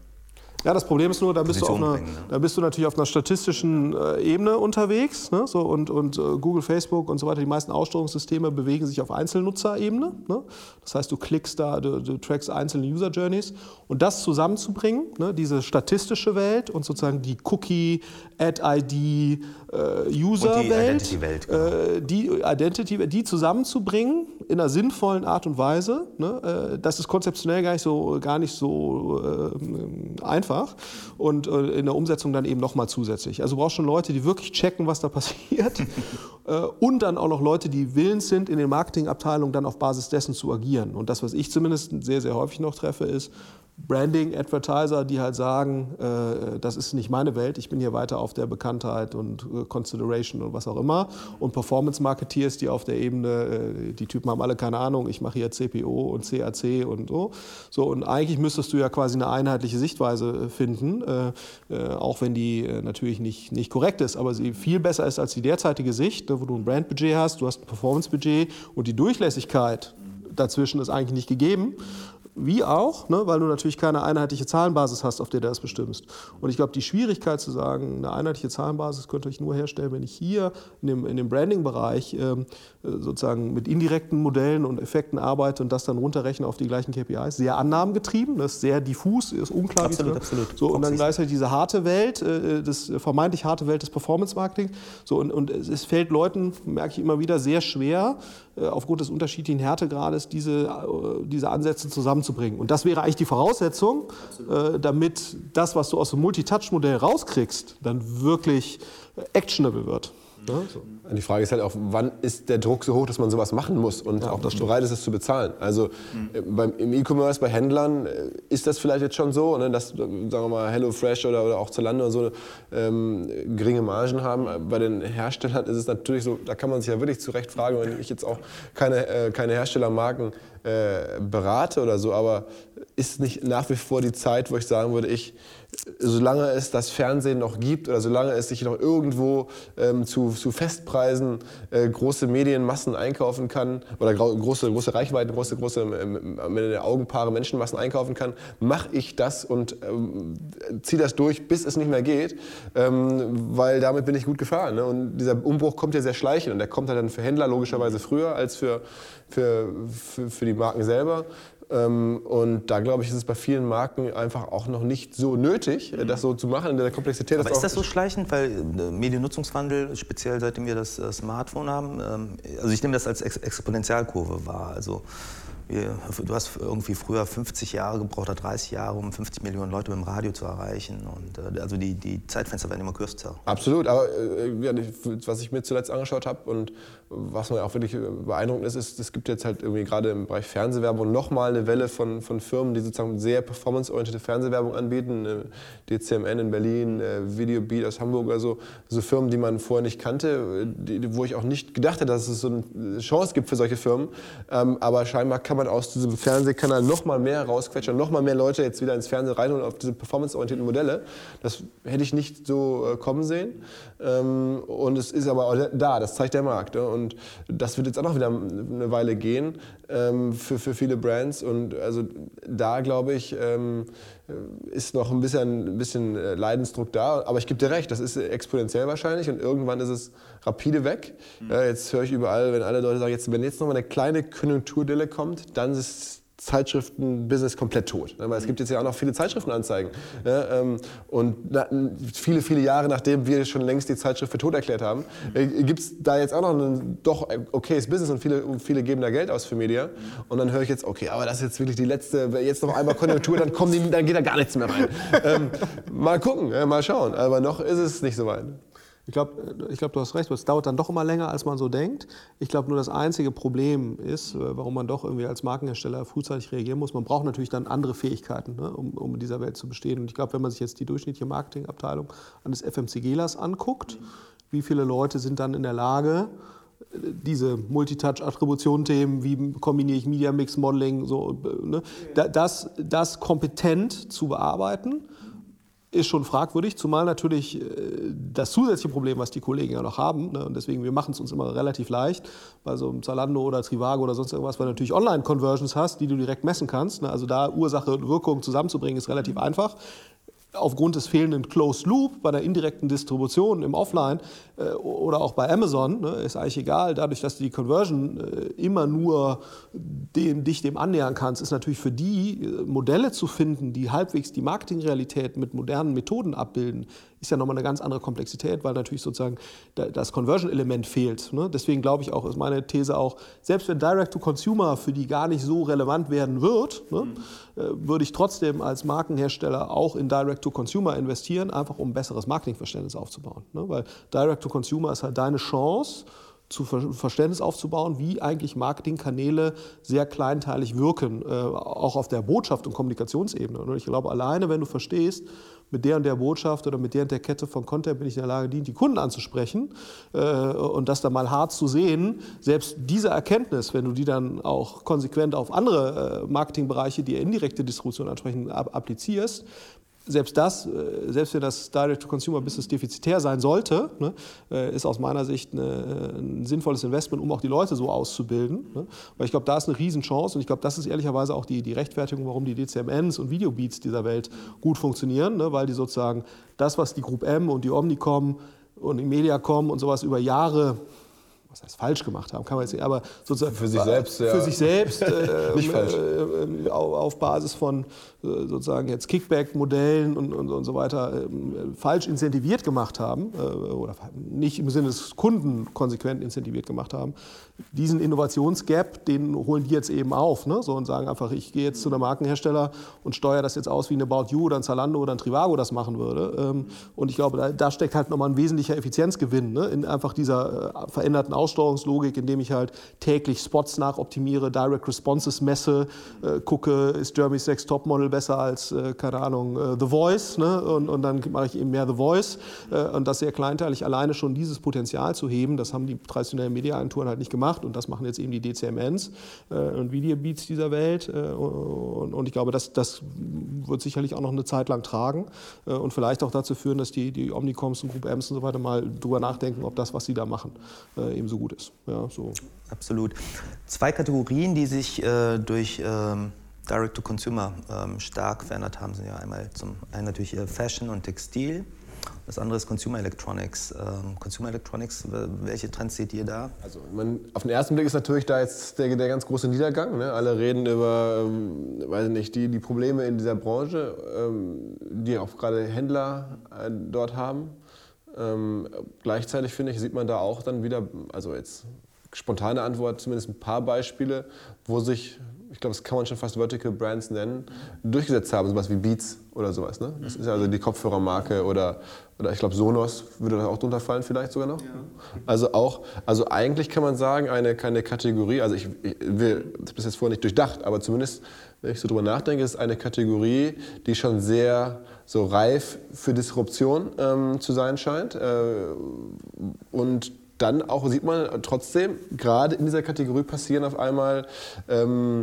ja, das Problem ist nur, da bist, du, auf einer, ne? da bist du natürlich auf einer statistischen äh, Ebene unterwegs. Ne? So, und und äh, Google, Facebook und so weiter, die meisten Aussteuerungssysteme bewegen sich auf Einzelnutzerebene. Ne? Das heißt, du klickst da, du, du trackst einzelne User Journeys. Und das zusammenzubringen, ne? diese statistische Welt und sozusagen die Cookie, Ad-ID, äh, User-Welt, Identity genau. äh, die Identity, die zusammenzubringen in einer sinnvollen Art und Weise, ne? äh, das ist konzeptionell gar nicht so, gar nicht so äh, einfach und äh, in der Umsetzung dann eben nochmal zusätzlich. Also du brauchst schon Leute, die wirklich checken, was da passiert äh, und dann auch noch Leute, die willens sind, in den Marketingabteilungen dann auf Basis dessen zu agieren. Und das, was ich zumindest sehr, sehr häufig noch treffe, ist, Branding-Advertiser, die halt sagen, äh, das ist nicht meine Welt, ich bin hier weiter auf der Bekanntheit und äh, Consideration und was auch immer. Und Performance-Marketeers, die auf der Ebene, äh, die Typen haben alle keine Ahnung, ich mache hier CPO und CAC und so. so. Und eigentlich müsstest du ja quasi eine einheitliche Sichtweise äh, finden, äh, äh, auch wenn die natürlich nicht, nicht korrekt ist, aber sie viel besser ist als die derzeitige Sicht, wo du ein Brandbudget hast, du hast ein Performance-Budget und die Durchlässigkeit dazwischen ist eigentlich nicht gegeben wie auch, ne, weil du natürlich keine einheitliche Zahlenbasis hast, auf der du das bestimmst. Und ich glaube, die Schwierigkeit zu sagen, eine einheitliche Zahlenbasis könnte ich nur herstellen, wenn ich hier in dem, in dem Branding-Bereich ähm, sozusagen mit indirekten Modellen und Effekten arbeite und das dann runterrechne auf die gleichen KPIs. Sehr annahmengetrieben, das ist sehr diffus, ist unklar. Absolut, absolut. So, und dann gleichzeitig diese harte Welt, äh, das vermeintlich harte Welt des Performance-Marketing. So, und, und es fällt Leuten, merke ich immer wieder, sehr schwer, äh, aufgrund des unterschiedlichen Härtegrades diese, äh, diese Ansätze zusammenzubringen. Und das wäre eigentlich die Voraussetzung. Äh, damit das, was du aus dem Multitouch-Modell rauskriegst, dann wirklich actionable wird. Ja, so. Die Frage ist halt auch, wann ist der Druck so hoch, dass man sowas machen muss und ja, auch bereit ist, es zu bezahlen. Also mhm. beim, im E-Commerce, bei Händlern ist das vielleicht jetzt schon so, ne, dass, sagen wir mal, HelloFresh oder, oder auch Zalando und so ähm, geringe Margen haben. Bei den Herstellern ist es natürlich so, da kann man sich ja wirklich zu Recht fragen, wenn ich jetzt auch keine, äh, keine Herstellermarken äh, berate oder so, aber ist nicht nach wie vor die Zeit, wo ich sagen würde, ich, solange es das Fernsehen noch gibt oder solange es sich noch irgendwo ähm, zu, zu Festpreisen äh, große Medienmassen einkaufen kann oder große, große Reichweiten, große, große den Augenpaare Menschenmassen einkaufen kann, mache ich das und ähm, ziehe das durch, bis es nicht mehr geht, ähm, weil damit bin ich gut gefahren. Ne? Und dieser Umbruch kommt ja sehr schleichend und der kommt halt dann für Händler logischerweise früher als für, für, für, für die Marken selber. Ähm, und da glaube ich, ist es bei vielen Marken einfach auch noch nicht so nötig, mhm. das so zu machen in der Komplexität. Aber ist das so schleichend, weil äh, Mediennutzungswandel, speziell seitdem wir das äh, Smartphone haben, ähm, also ich nehme das als Exponentialkurve wahr. Also Du hast irgendwie früher 50 Jahre gebraucht oder 30 Jahre, um 50 Millionen Leute mit dem Radio zu erreichen. Und äh, also die, die Zeitfenster werden immer kürzer. Absolut, aber äh, was ich mir zuletzt angeschaut habe und was mir auch wirklich beeindruckend ist, ist, es gibt jetzt halt irgendwie gerade im Bereich Fernsehwerbung nochmal eine Welle von, von Firmen, die sozusagen sehr performanceorientierte Fernsehwerbung anbieten. Äh, DCMN in Berlin, äh, Videobeat aus Hamburg oder so. Firmen, die man vorher nicht kannte, die, wo ich auch nicht gedacht hätte, dass es so eine Chance gibt für solche Firmen. Ähm, aber scheinbar kann man man aus diesem Fernsehkanal noch mal mehr rausquetschen, noch mal mehr Leute jetzt wieder ins Fernsehen reinholen auf diese performanceorientierten Modelle. Das hätte ich nicht so äh, kommen sehen. Ähm, und es ist aber auch da, das zeigt der Markt. Und das wird jetzt auch noch wieder eine Weile gehen ähm, für, für viele Brands. Und also da glaube ich, ähm, ist noch ein bisschen, ein bisschen äh, Leidensdruck da. Aber ich gebe dir recht, das ist exponentiell wahrscheinlich und irgendwann ist es rapide weg. Mhm. Ja, jetzt höre ich überall, wenn alle Leute sagen, jetzt, wenn jetzt noch mal eine kleine Konjunkturdelle kommt, dann ist Zeitschriften-Business komplett tot. Ne? Weil es gibt jetzt ja auch noch viele Zeitschriftenanzeigen. Ähm, und viele, viele Jahre nachdem wir schon längst die Zeitschrift für tot erklärt haben, äh, gibt es da jetzt auch noch ein doch okayes Business und viele, viele geben da Geld aus für Media. Und dann höre ich jetzt, okay, aber das ist jetzt wirklich die letzte, jetzt noch einmal Konjunktur, dann, kommen die, dann geht da gar nichts mehr rein. Ähm, mal gucken, mal schauen. Aber noch ist es nicht so weit. Ich glaube, ich glaub, du hast recht, es dauert dann doch immer länger, als man so denkt. Ich glaube, nur das einzige Problem ist, äh, warum man doch irgendwie als Markenhersteller frühzeitig reagieren muss, man braucht natürlich dann andere Fähigkeiten, ne, um, um in dieser Welt zu bestehen. Und ich glaube, wenn man sich jetzt die durchschnittliche Marketingabteilung eines FMCGlers anguckt, wie viele Leute sind dann in der Lage, diese Multitouch-Attribution-Themen, wie kombiniere ich Media Mix Modeling, so, ne? das, das kompetent zu bearbeiten ist schon fragwürdig, zumal natürlich äh, das zusätzliche Problem, was die Kollegen ja noch haben, ne, und deswegen, wir machen es uns immer relativ leicht, bei so einem Zalando oder Trivago oder sonst irgendwas, weil du natürlich Online-Conversions hast, die du direkt messen kannst. Ne, also da Ursache und Wirkung zusammenzubringen, ist relativ einfach aufgrund des fehlenden Closed Loop bei der indirekten Distribution im Offline äh, oder auch bei Amazon, ne, ist eigentlich egal, dadurch, dass du die Conversion äh, immer nur dem, dich dem annähern kannst, ist natürlich für die äh, Modelle zu finden, die halbwegs die Marketingrealität mit modernen Methoden abbilden, ist ja nochmal eine ganz andere Komplexität, weil natürlich sozusagen das Conversion-Element fehlt. Ne? Deswegen glaube ich auch, ist meine These auch, selbst wenn Direct-to-Consumer für die gar nicht so relevant werden wird, ne, mhm. würde ich trotzdem als Markenhersteller auch in Direct-to-Consumer investieren, einfach um ein besseres Marketingverständnis aufzubauen. Ne? Weil Direct-to-Consumer ist halt deine Chance, zu Verständnis aufzubauen, wie eigentlich Marketingkanäle sehr kleinteilig wirken, äh, auch auf der Botschaft- und Kommunikationsebene. Und ich glaube, alleine wenn du verstehst, mit der und der Botschaft oder mit der und der Kette von Content bin ich in der Lage, die, die Kunden anzusprechen äh, und das dann mal hart zu sehen. Selbst diese Erkenntnis, wenn du die dann auch konsequent auf andere äh, Marketingbereiche, die indirekte Distribution ansprechen, applizierst, selbst das, äh, selbst wenn das Direct-to-Consumer-Business defizitär sein sollte, ne, äh, ist aus meiner Sicht eine, ein sinnvolles Investment, um auch die Leute so auszubilden. Ne? Weil ich glaube, da ist eine Riesenchance und ich glaube, das ist ehrlicherweise auch die, die Rechtfertigung, warum die DCMNs und Videobeats dieser Welt gut funktionieren, ne? weil die sozusagen das, was die Group M und die Omnicom und die Mediacom und sowas über Jahre was heißt falsch gemacht haben, kann man jetzt nicht, aber sozusagen für sich selbst, ja. für sich selbst äh, nicht falsch. Äh, auf Basis von äh, sozusagen jetzt Kickback-Modellen und, und, und, so weiter äh, falsch incentiviert gemacht haben äh, oder nicht im Sinne des Kunden konsequent incentiviert gemacht haben. Diesen Innovationsgap, den holen die jetzt eben auf ne? so, und sagen einfach, ich gehe jetzt zu einem Markenhersteller und steuere das jetzt aus, wie ein About You oder ein Zalando oder ein Trivago das machen würde. Ähm, und ich glaube, da, da steckt halt nochmal ein wesentlicher Effizienzgewinn ne? in einfach dieser äh, veränderten Aussteuerungslogik, indem ich halt täglich Spots nachoptimiere, Direct Responses messe, äh, gucke, ist Germany's Next Topmodel besser als, äh, keine Ahnung, äh, The Voice ne? und, und dann mache ich eben mehr The Voice äh, und das sehr kleinteilig. Alleine schon dieses Potenzial zu heben, das haben die traditionellen Mediaagenturen halt nicht gemacht und das machen jetzt eben die DCMNs äh, und Videobeats dieser Welt und, und, ich glaube, das, das wird sicherlich auch noch eine Zeit lang tragen und vielleicht auch dazu führen, dass die, die Omnicoms und Group M's und so weiter mal drüber nachdenken, ob das, was sie da machen, eben so gut ist. Ja, so. Absolut. Zwei Kategorien, die sich äh, durch ähm, Direct-to-Consumer ähm, stark verändert haben, sind ja einmal zum einen natürlich äh, Fashion und Textil. Das andere ist Consumer Electronics. Ähm, Consumer Electronics, welche Trends seht ihr da? Also man, auf den ersten Blick ist natürlich da jetzt der, der ganz große Niedergang. Ne? Alle reden über, ähm, weiß nicht, die, die Probleme in dieser Branche, ähm, die auch gerade Händler äh, dort haben. Ähm, gleichzeitig finde ich, sieht man da auch dann wieder, also jetzt spontane Antwort, zumindest ein paar Beispiele, wo sich, ich glaube, das kann man schon fast Vertical Brands nennen, durchgesetzt haben, sowas wie Beats oder sowas. Ne? Das ist also die Kopfhörermarke oder, oder ich glaube Sonos würde da auch drunter fallen vielleicht sogar noch. Ja. Also auch, also eigentlich kann man sagen, eine, keine Kategorie, also ich, ich will, das ist jetzt vorher nicht durchdacht, aber zumindest, wenn ich so drüber nachdenke, ist eine Kategorie, die schon sehr so reif für Disruption ähm, zu sein scheint. Äh, und dann auch sieht man trotzdem, gerade in dieser Kategorie passieren auf einmal ähm,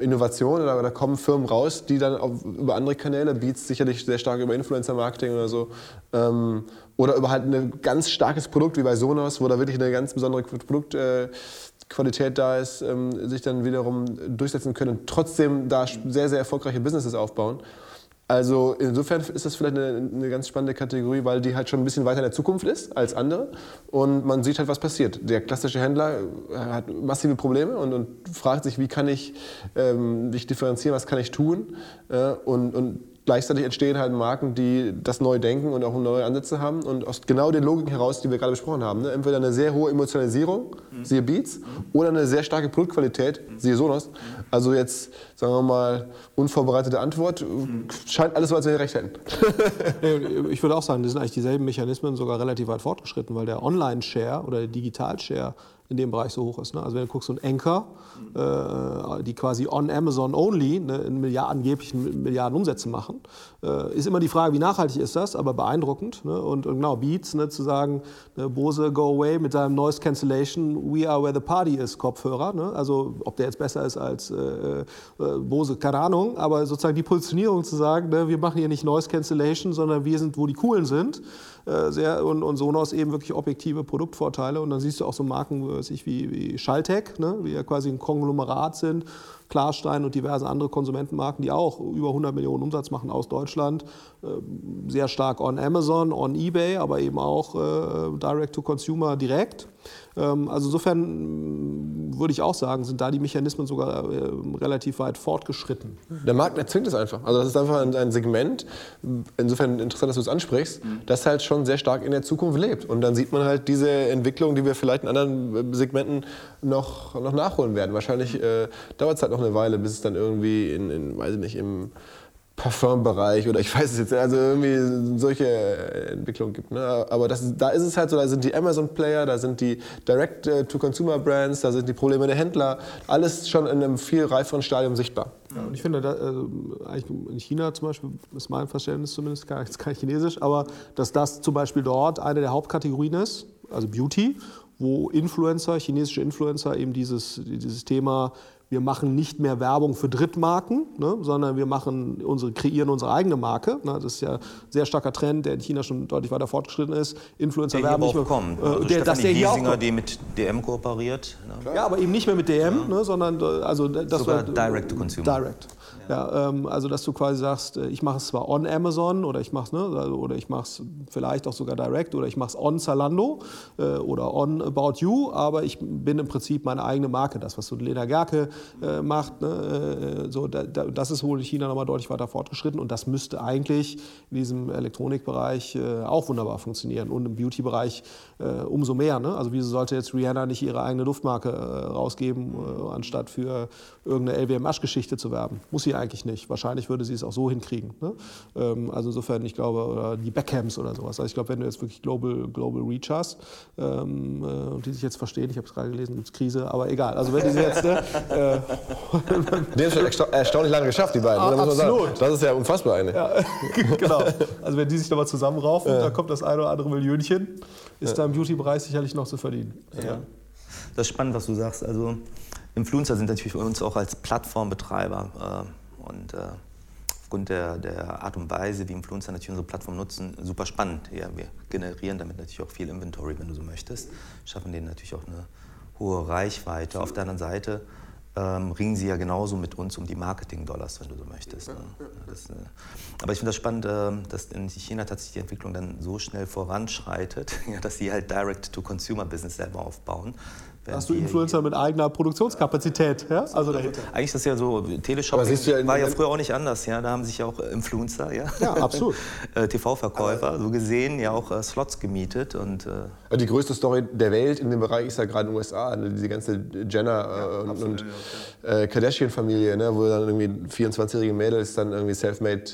Innovationen oder, oder, kommen Firmen raus, die dann auf, über andere Kanäle, Beats sicherlich sehr stark über Influencer-Marketing oder so, ähm, oder über halt ein ganz starkes Produkt wie bei Sonos, wo da wirklich eine ganz besondere Produktqualität äh, da ist, ähm, sich dann wiederum durchsetzen können und trotzdem da sehr, sehr erfolgreiche Businesses aufbauen. Also insofern ist das vielleicht eine, eine, ganz spannende Kategorie, weil die halt schon ein bisschen weiter in der Zukunft ist als andere und man sieht halt, was passiert. Der klassische Händler äh, hat massive Probleme und, und fragt sich, wie kann ich ähm, mich differenzieren, was kann ich tun äh, und, und gleichzeitig entstehen halt Marken, die das neu denken und auch neue Ansätze haben und aus genau den Logiken heraus, die wir gerade besprochen haben. Ne? Entweder eine sehr hohe Emotionalisierung, mhm. siehe Beats, mhm. oder eine sehr starke Produktqualität, mhm. siehe Sonos. Also jetzt, sagen wir mal, unvorbereitete Antwort, scheint alles so, als wenn wir recht hätten. ich würde auch sagen, das sind eigentlich dieselben Mechanismen sogar relativ weit fortgeschritten, weil der Online-Share oder der Digital-Share in dem Bereich so hoch ist. Ne? Also wenn du guckst, so ein Anchor, äh, die quasi on Amazon only ne, in Milliarden, angeblich Milliarden Umsätze machen, äh, ist immer die Frage, wie nachhaltig ist das, aber beeindruckend. Ne? Und, und, genau, Beats, ne, zu sagen, ne, Bose Go Away mit seinem Noise Cancellation, We Are Where the Party is Kopfhörer. Ne? Also ob der jetzt besser ist als äh, äh, Bose, keine Ahnung, aber sozusagen die Positionierung zu sagen, ne, wir machen hier nicht Noise Cancellation, sondern wir sind, wo die Coolen sind. Äh, sehr, und, und Sonos eben wirklich objektive Produktvorteile. Und dann siehst du auch so Marken wie, wie Schalltech, ne, die ja quasi ein Konglomerat sind, Klarstein und diverse andere Konsumentenmarken, die auch über 100 Millionen Umsatz machen aus Deutschland. Äh, sehr stark on Amazon, on eBay, aber eben auch äh, Direct to Consumer direkt. Ähm, also insofern mm, würde ich auch sagen, sind da die Mechanismen sogar äh, relativ weit fortgeschritten. Der Markt erzwingt es einfach. Also das ist einfach ein, Segment, insofern interessant, dass du es ansprichst, das halt schon sehr stark in der Zukunft lebt. Und dann sieht man halt diese Entwicklung, die wir vielleicht in anderen Segmenten noch, noch nachholen werden. Wahrscheinlich äh, dauert es halt noch eine Weile, bis es dann irgendwie in, in weiß ich nicht, im Parfumbereich oder ich weiß es jetzt, also irgendwie solche Entwicklungen gibt. Ne? Aber das, da ist es halt so, da sind die Amazon-Player, da sind die Direct-to-Consumer-Brands, da sind die Probleme der Händler, alles schon in einem viel reiferen Stadium sichtbar. Ja, und ich finde, da, also in China zum Beispiel, ist mein Verständnis zumindest, gar, kein Chinesisch, aber dass das zum Beispiel dort eine der Hauptkategorien ist, also Beauty, wo Influencer, chinesische Influencer eben dieses, dieses Thema wir machen nicht mehr Werbung für Drittmarken, ne, sondern wir machen unsere, kreieren unsere eigene Marke. Ne, das ist ja ein sehr starker Trend, der in China schon deutlich weiter fortgeschritten ist. Influencer der werben nicht mehr. Kommt. Also der, dass der hier auch die mit DM kooperiert. Ne? Ja, aber eben nicht mehr mit DM, ja. ne, sondern also das Sogar war, Direct to Consumer. Direct. Ja, ähm, also dass du quasi sagst, äh, ich mache es zwar on Amazon oder ich mache es ne, oder ich mache es vielleicht auch sogar direct oder ich mache es on Zalando äh, oder on About You, aber ich bin im Prinzip meine eigene Marke. Das, was so Lena Gerke äh, macht, ne, äh, so da, da, das ist wohl in China nochmal deutlich weiter fortgeschritten und das müsste eigentlich in diesem Elektronikbereich äh, auch wunderbar funktionieren und im Beauty-Bereich äh, umso mehr. Ne? Also wieso sollte jetzt Rihanna nicht ihre eigene Duftmarke rausgeben, anstatt für irgendeine LWM-Asch-Geschichte zu werben? Muss sie eigentlich nicht. Wahrscheinlich würde sie es auch so hinkriegen. Ne? Ähm, also insofern, ich glaube, oder die Backhams oder sowas. Also ich glaube, wenn du jetzt wirklich Global, Global Reach hast ähm, äh, und die sich jetzt verstehen, ich habe es gerade gelesen, gibt es Krise, aber egal. Also wenn die sie jetzt... Ne, äh, die haben es schon erstaunlich lange geschafft, die beiden. Ah, absolut. Das ist ja unfassbar eine. Ja, genau. Also wenn die sich nochmal zusammenraufen, ja. dann kommt das eine oder andere Millionchen, ist ja. da im Beauty-Bereich sicherlich noch zu verdienen. Ja. Das ist spannend, was du sagst. Also Influencer sind natürlich für uns auch als Plattformbetreiber äh, und äh, aufgrund der, der, Art und Weise, wie Influencer natürlich unsere Plattform nutzen, super spannend. Ja, wir generieren damit natürlich auch viel Inventory, wenn du so möchtest, schaffen denen natürlich auch eine hohe Reichweite. Auf der anderen Seite ähm, ringen sie ja genauso mit uns um die Marketing-Dollars, wenn du so möchtest. Ne? Das, äh, aber ich finde das spannend, äh, dass in China tatsächlich die Entwicklung dann so schnell voranschreitet, ja, dass sie halt Direct-to-Consumer-Business selber aufbauen. Hast du Influencer mit eigener Produktionskapazität? Ja? Also dahinter. Eigentlich ist das ja so, Teleshopping ja war ja früher auch nicht anders. Ja? Da haben sich ja auch Influencer, ja, ja absolut. Äh, TV-Verkäufer, so gesehen, ja auch äh, Slots gemietet. Und, äh die größte Story der Welt in dem Bereich ist ja gerade in den USA, ne? diese ganze Jenner ja, und, und äh, Kardashian-Familie, ne? wo dann irgendwie 24-jährige Mädels dann irgendwie self-made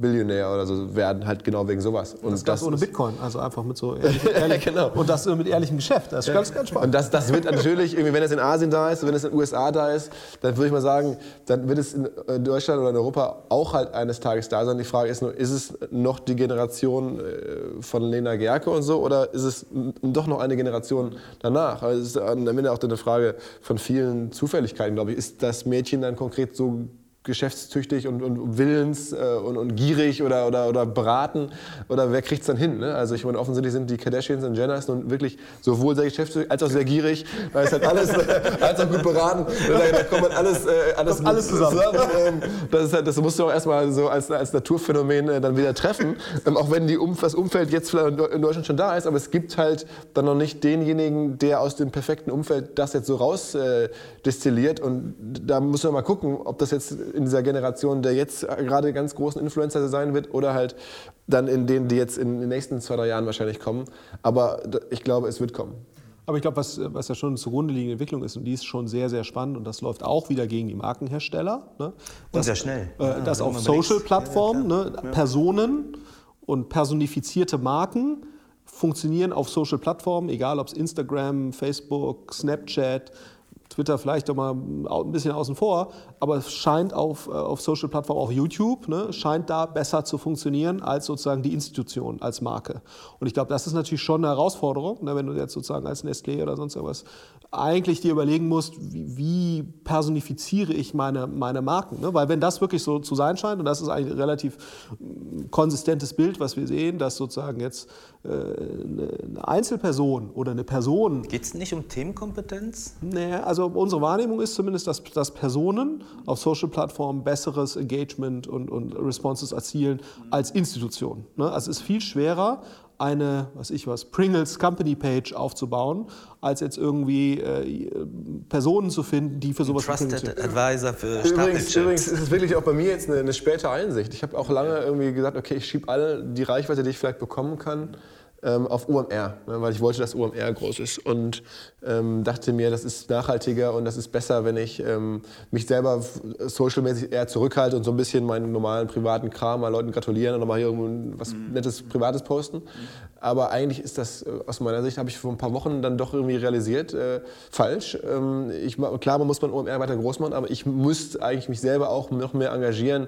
Billionär oder so werden, halt genau wegen sowas. Und das, das ohne Bitcoin, also einfach mit so ehrlich, ehrlich genau. und das mit ehrlichem Geschäft. Das ist ganz, ganz spannend. Und das, das wird natürlich, irgendwie, wenn es in Asien da ist, wenn es in den USA da ist, dann würde ich mal sagen, dann wird es in Deutschland oder in Europa auch halt eines Tages da sein. Die Frage ist nur, ist es noch die Generation äh, von Lena Gerke und so oder ist es doch noch eine Generation danach? Also es ist am Ende auch eine Frage von vielen Zufälligkeiten, glaube ich. Ist das Mädchen dann konkret so geschäftstüchtig und, und willens äh, und, und, gierig oder, oder, oder beraten oder wer kriegt es dann hin? Ne? Also ich meine, offensichtlich sind die Kardashians und Jenners nun wirklich sowohl sehr geschäftstüchtig als auch sehr gierig, weil es halt alles, als auch gut beraten, da, da kommt man alles, äh, alles, alles zusammen. zusammen. Ähm, das, ist halt, das musst du auch erstmal so als, als Naturphänomen äh, dann wieder treffen, ähm, auch wenn die um, das Umfeld jetzt vielleicht in Deutschland schon da ist, aber es gibt halt dann noch nicht denjenigen, der aus dem perfekten Umfeld das jetzt so raus äh, destilliert und da muss man mal gucken, ob das jetzt in dieser Generation der jetzt gerade ganz großen Influencer sein wird oder halt dann in denen, die jetzt in den nächsten zwei, drei Jahren wahrscheinlich kommen. Aber ich glaube, es wird kommen. Aber ich glaube, was, was ja schon eine zugrunde liegende Entwicklung ist, und die ist schon sehr, sehr spannend, und das läuft auch wieder gegen die Markenhersteller. Ne? Dass, und sehr schnell. Äh, ja, dass auf Social-Plattformen ja, ne, Personen und personifizierte Marken funktionieren auf Social-Plattformen, egal ob es Instagram, Facebook, Snapchat, Twitter vielleicht doch mal ein bisschen außen vor, aber es scheint auf, äh, auf Social-Plattformen, auch YouTube, ne, scheint da besser zu funktionieren als sozusagen die Institution, als Marke. Und ich glaube, das ist natürlich schon eine Herausforderung, ne, wenn du jetzt sozusagen als Nestlé oder sonst irgendwas eigentlich dir überlegen musst, wie, wie personifiziere ich meine, meine Marken. Ne? Weil wenn das wirklich so zu sein scheint, und das ist eigentlich ein relativ mm, konsistentes Bild, was wir sehen, dass sozusagen jetzt äh, eine Einzelperson oder eine Person... Geht es nicht um Themenkompetenz? Nee, also unsere Wahrnehmung ist zumindest, dass, dass Personen auf Social-Plattformen besseres Engagement und, und Responses erzielen als Institutionen. Ne? Also es ist viel schwerer, eine, was ich was, Pringles Company Page aufzubauen, als jetzt irgendwie äh, Personen zu finden, die für sowas Trusted Advisor für übrigens, übrigens ist es wirklich auch bei mir jetzt eine, eine späte Einsicht. Ich habe auch lange irgendwie gesagt, okay, ich schiebe alle die Reichweite, die ich vielleicht bekommen kann, ähm, auf UMR, ne, weil ich wollte, dass UMR groß ist und ähm, dachte mir, das ist nachhaltiger und das ist besser, wenn ich ähm, mich selber socialmäßig eher zurückhalte und so ein bisschen meinen normalen privaten Kram mal Leuten gratulieren und nochmal hier was mhm. nettes Privates posten. Mhm. Aber eigentlich ist das äh, aus meiner Sicht, habe ich vor ein paar Wochen dann doch irgendwie realisiert, äh, falsch. Ähm, ich, klar, man muss man OMR weiter groß machen, aber ich müsste eigentlich mich selber auch noch mehr engagieren.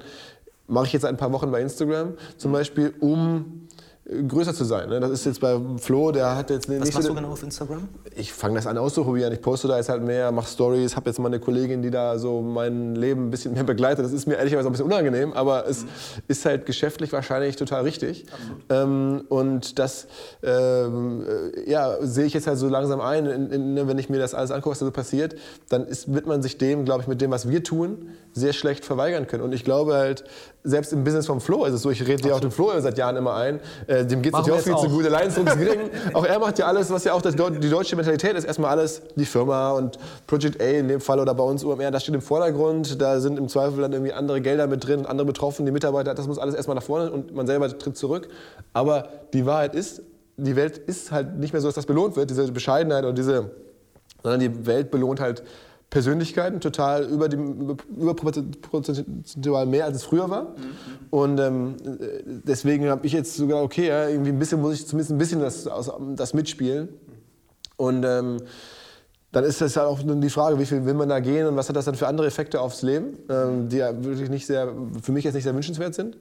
Mache ich jetzt ein paar Wochen bei Instagram zum mhm. Beispiel, um größer zu sein. Ne? Das ist jetzt bei Flo, der hat jetzt nicht Was machst du genau auf Instagram? Ich fange das an auszuprobieren. Ich poste da jetzt halt mehr, mache Stories, habe jetzt mal eine Kollegin, die da so mein Leben ein bisschen mehr begleitet. Das ist mir ehrlicherweise ein bisschen unangenehm, aber es mhm. ist halt geschäftlich wahrscheinlich total richtig. Ähm, und das ähm, äh, ja, sehe ich jetzt halt so langsam ein, in, in, ne, wenn ich mir das alles angucke, was da so passiert, dann ist, wird man sich dem, glaube ich, mit dem, was wir tun, sehr schlecht verweigern können. Und ich glaube halt, selbst im Business vom Flo ist es so, ich rede ja auch den Flo seit Jahren immer ein, äh, dem geht es natürlich auch viel zu gut, allein zu gering. auch er macht ja alles, was ja auch das, die deutsche Mentalität ist, erstmal alles die Firma und Project A in dem Fall oder bei uns UMR, das steht im Vordergrund, da sind im Zweifel dann irgendwie andere Gelder mit drin, andere betroffen, die Mitarbeiter, das muss alles erstmal nach vorne und man selber tritt zurück. Aber die Wahrheit ist, die Welt ist halt nicht mehr so, dass das belohnt wird, diese Bescheidenheit und diese, sondern die Welt belohnt halt Persönlichkeiten, total über überprozentual mehr, als es früher war. Mhm. Und ähm, deswegen habe ich jetzt sogar, okay, ja, irgendwie ein bisschen muss ich zumindest ein bisschen das, das mitspielen. Und ähm, dann ist das ja auch die Frage, wie viel will man da gehen und was hat das dann für andere Effekte aufs Leben, ähm, die ja wirklich nicht sehr, für mich jetzt nicht sehr wünschenswert sind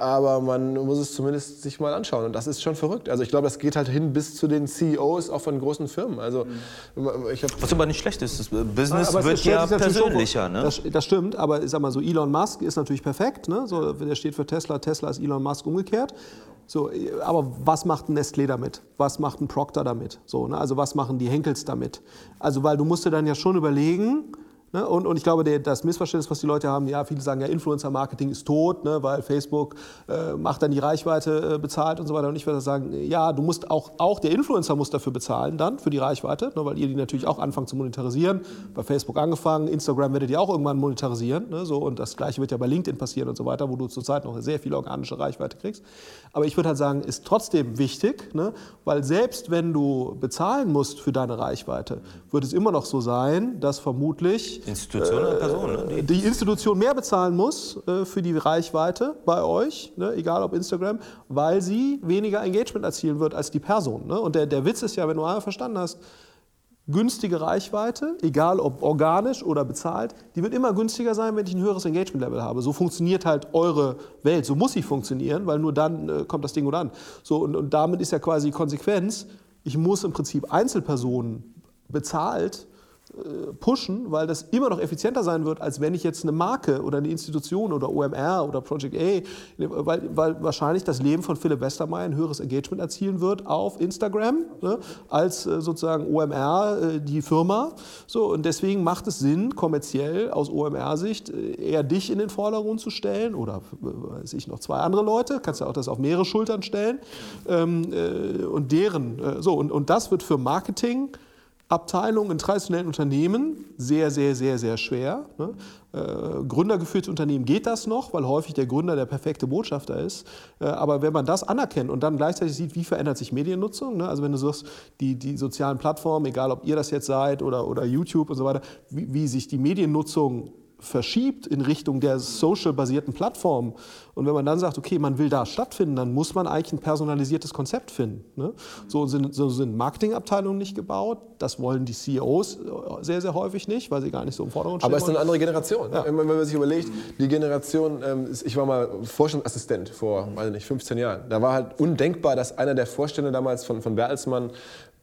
aber man muss es zumindest sich mal anschauen. Und das ist schon verrückt. Also ich glaube, das geht halt hin bis zu den CEOs auch von großen Firmen. Also ich Was aber nicht schlecht ist. Das Business wird ja persönlicher. Ne? Das, das, stimmt, aber ich sag mal so, Elon Musk ist natürlich perfekt. Ne? So, der steht für Tesla, Tesla ist Elon Musk umgekehrt. So, aber was macht ein Nestlé damit? Was macht ein Procter damit? So, ne? Also was machen die Henkels damit? Also weil du musst dir dann ja schon überlegen, Ne? Und, und, ich glaube, der, das Missverständnis, was die Leute haben, ja, viele sagen ja, Influencer-Marketing ist tot, ne, weil Facebook äh, macht dann die Reichweite äh, bezahlt und so weiter. Und ich würde sagen, ja, du musst auch, auch der Influencer muss dafür bezahlen dann, für die Reichweite, ne, weil ihr die natürlich auch anfangt zu monetarisieren. Bei Facebook angefangen, Instagram werdet ihr auch irgendwann monetarisieren. Ne, so, und das Gleiche wird ja bei LinkedIn passieren und so weiter, wo du zurzeit noch sehr viel organische Reichweite kriegst. Aber ich würde halt sagen, ist trotzdem wichtig, ne, weil selbst wenn du bezahlen musst für deine Reichweite, wird es immer noch so sein, dass vermutlich Institution oder Person? Ne? Die Institution mehr bezahlen muss äh, für die Reichweite bei euch, ne? egal ob Instagram, weil sie weniger Engagement erzielen wird als die Person. Ne? Und der, der Witz ist ja, wenn du einmal verstanden hast, günstige Reichweite, egal ob organisch oder bezahlt, die wird immer günstiger sein, wenn ich ein höheres Engagement-Level habe. So funktioniert halt eure Welt. So muss sie funktionieren, weil nur dann äh, kommt das Ding gut an. So, und, und damit ist ja quasi die Konsequenz, ich muss im Prinzip Einzelpersonen bezahlt äh, pushen, weil das immer noch effizienter sein wird, als wenn ich jetzt eine Marke oder eine Institution oder OMR oder Project A, weil, weil wahrscheinlich das Leben von Philipp Westermeier ein höheres Engagement erzielen wird auf Instagram ne, als äh, sozusagen OMR äh, die Firma. So, und deswegen macht es Sinn, kommerziell aus OMR-Sicht eher dich in den Vordergrund zu stellen oder weiß ich noch zwei andere Leute, kannst ja auch das auf mehrere Schultern stellen ähm, und deren, so, und, und das wird für Marketing Abteilung in traditionellen Unternehmen sehr, sehr, sehr, sehr schwer. Ne? Äh, gründergeführte Unternehmen geht das noch, weil häufig der Gründer der perfekte Botschafter ist. Äh, aber wenn man das anerkennt und dann gleichzeitig sieht, wie verändert sich Mediennutzung, ne? also wenn du sagst, die, die sozialen Plattformen, egal ob ihr das jetzt seid oder, oder YouTube und so weiter, wie, wie sich die Mediennutzung verschiebt in Richtung der social-basierten Plattform und wenn man dann sagt, okay, man will da stattfinden, dann muss man eigentlich ein personalisiertes Konzept finden. Ne? So, sind, so sind Marketingabteilungen nicht gebaut, das wollen die CEOs sehr, sehr häufig nicht, weil sie gar nicht so im Vordergrund stehen. Aber es ist eine andere Generation. Ja. Wenn man sich überlegt, die Generation, ähm, ich war mal Forschungsassistent vor, weiß nicht, 15 Jahren, da war halt undenkbar, dass einer der Vorstände damals von, von Bertelsmann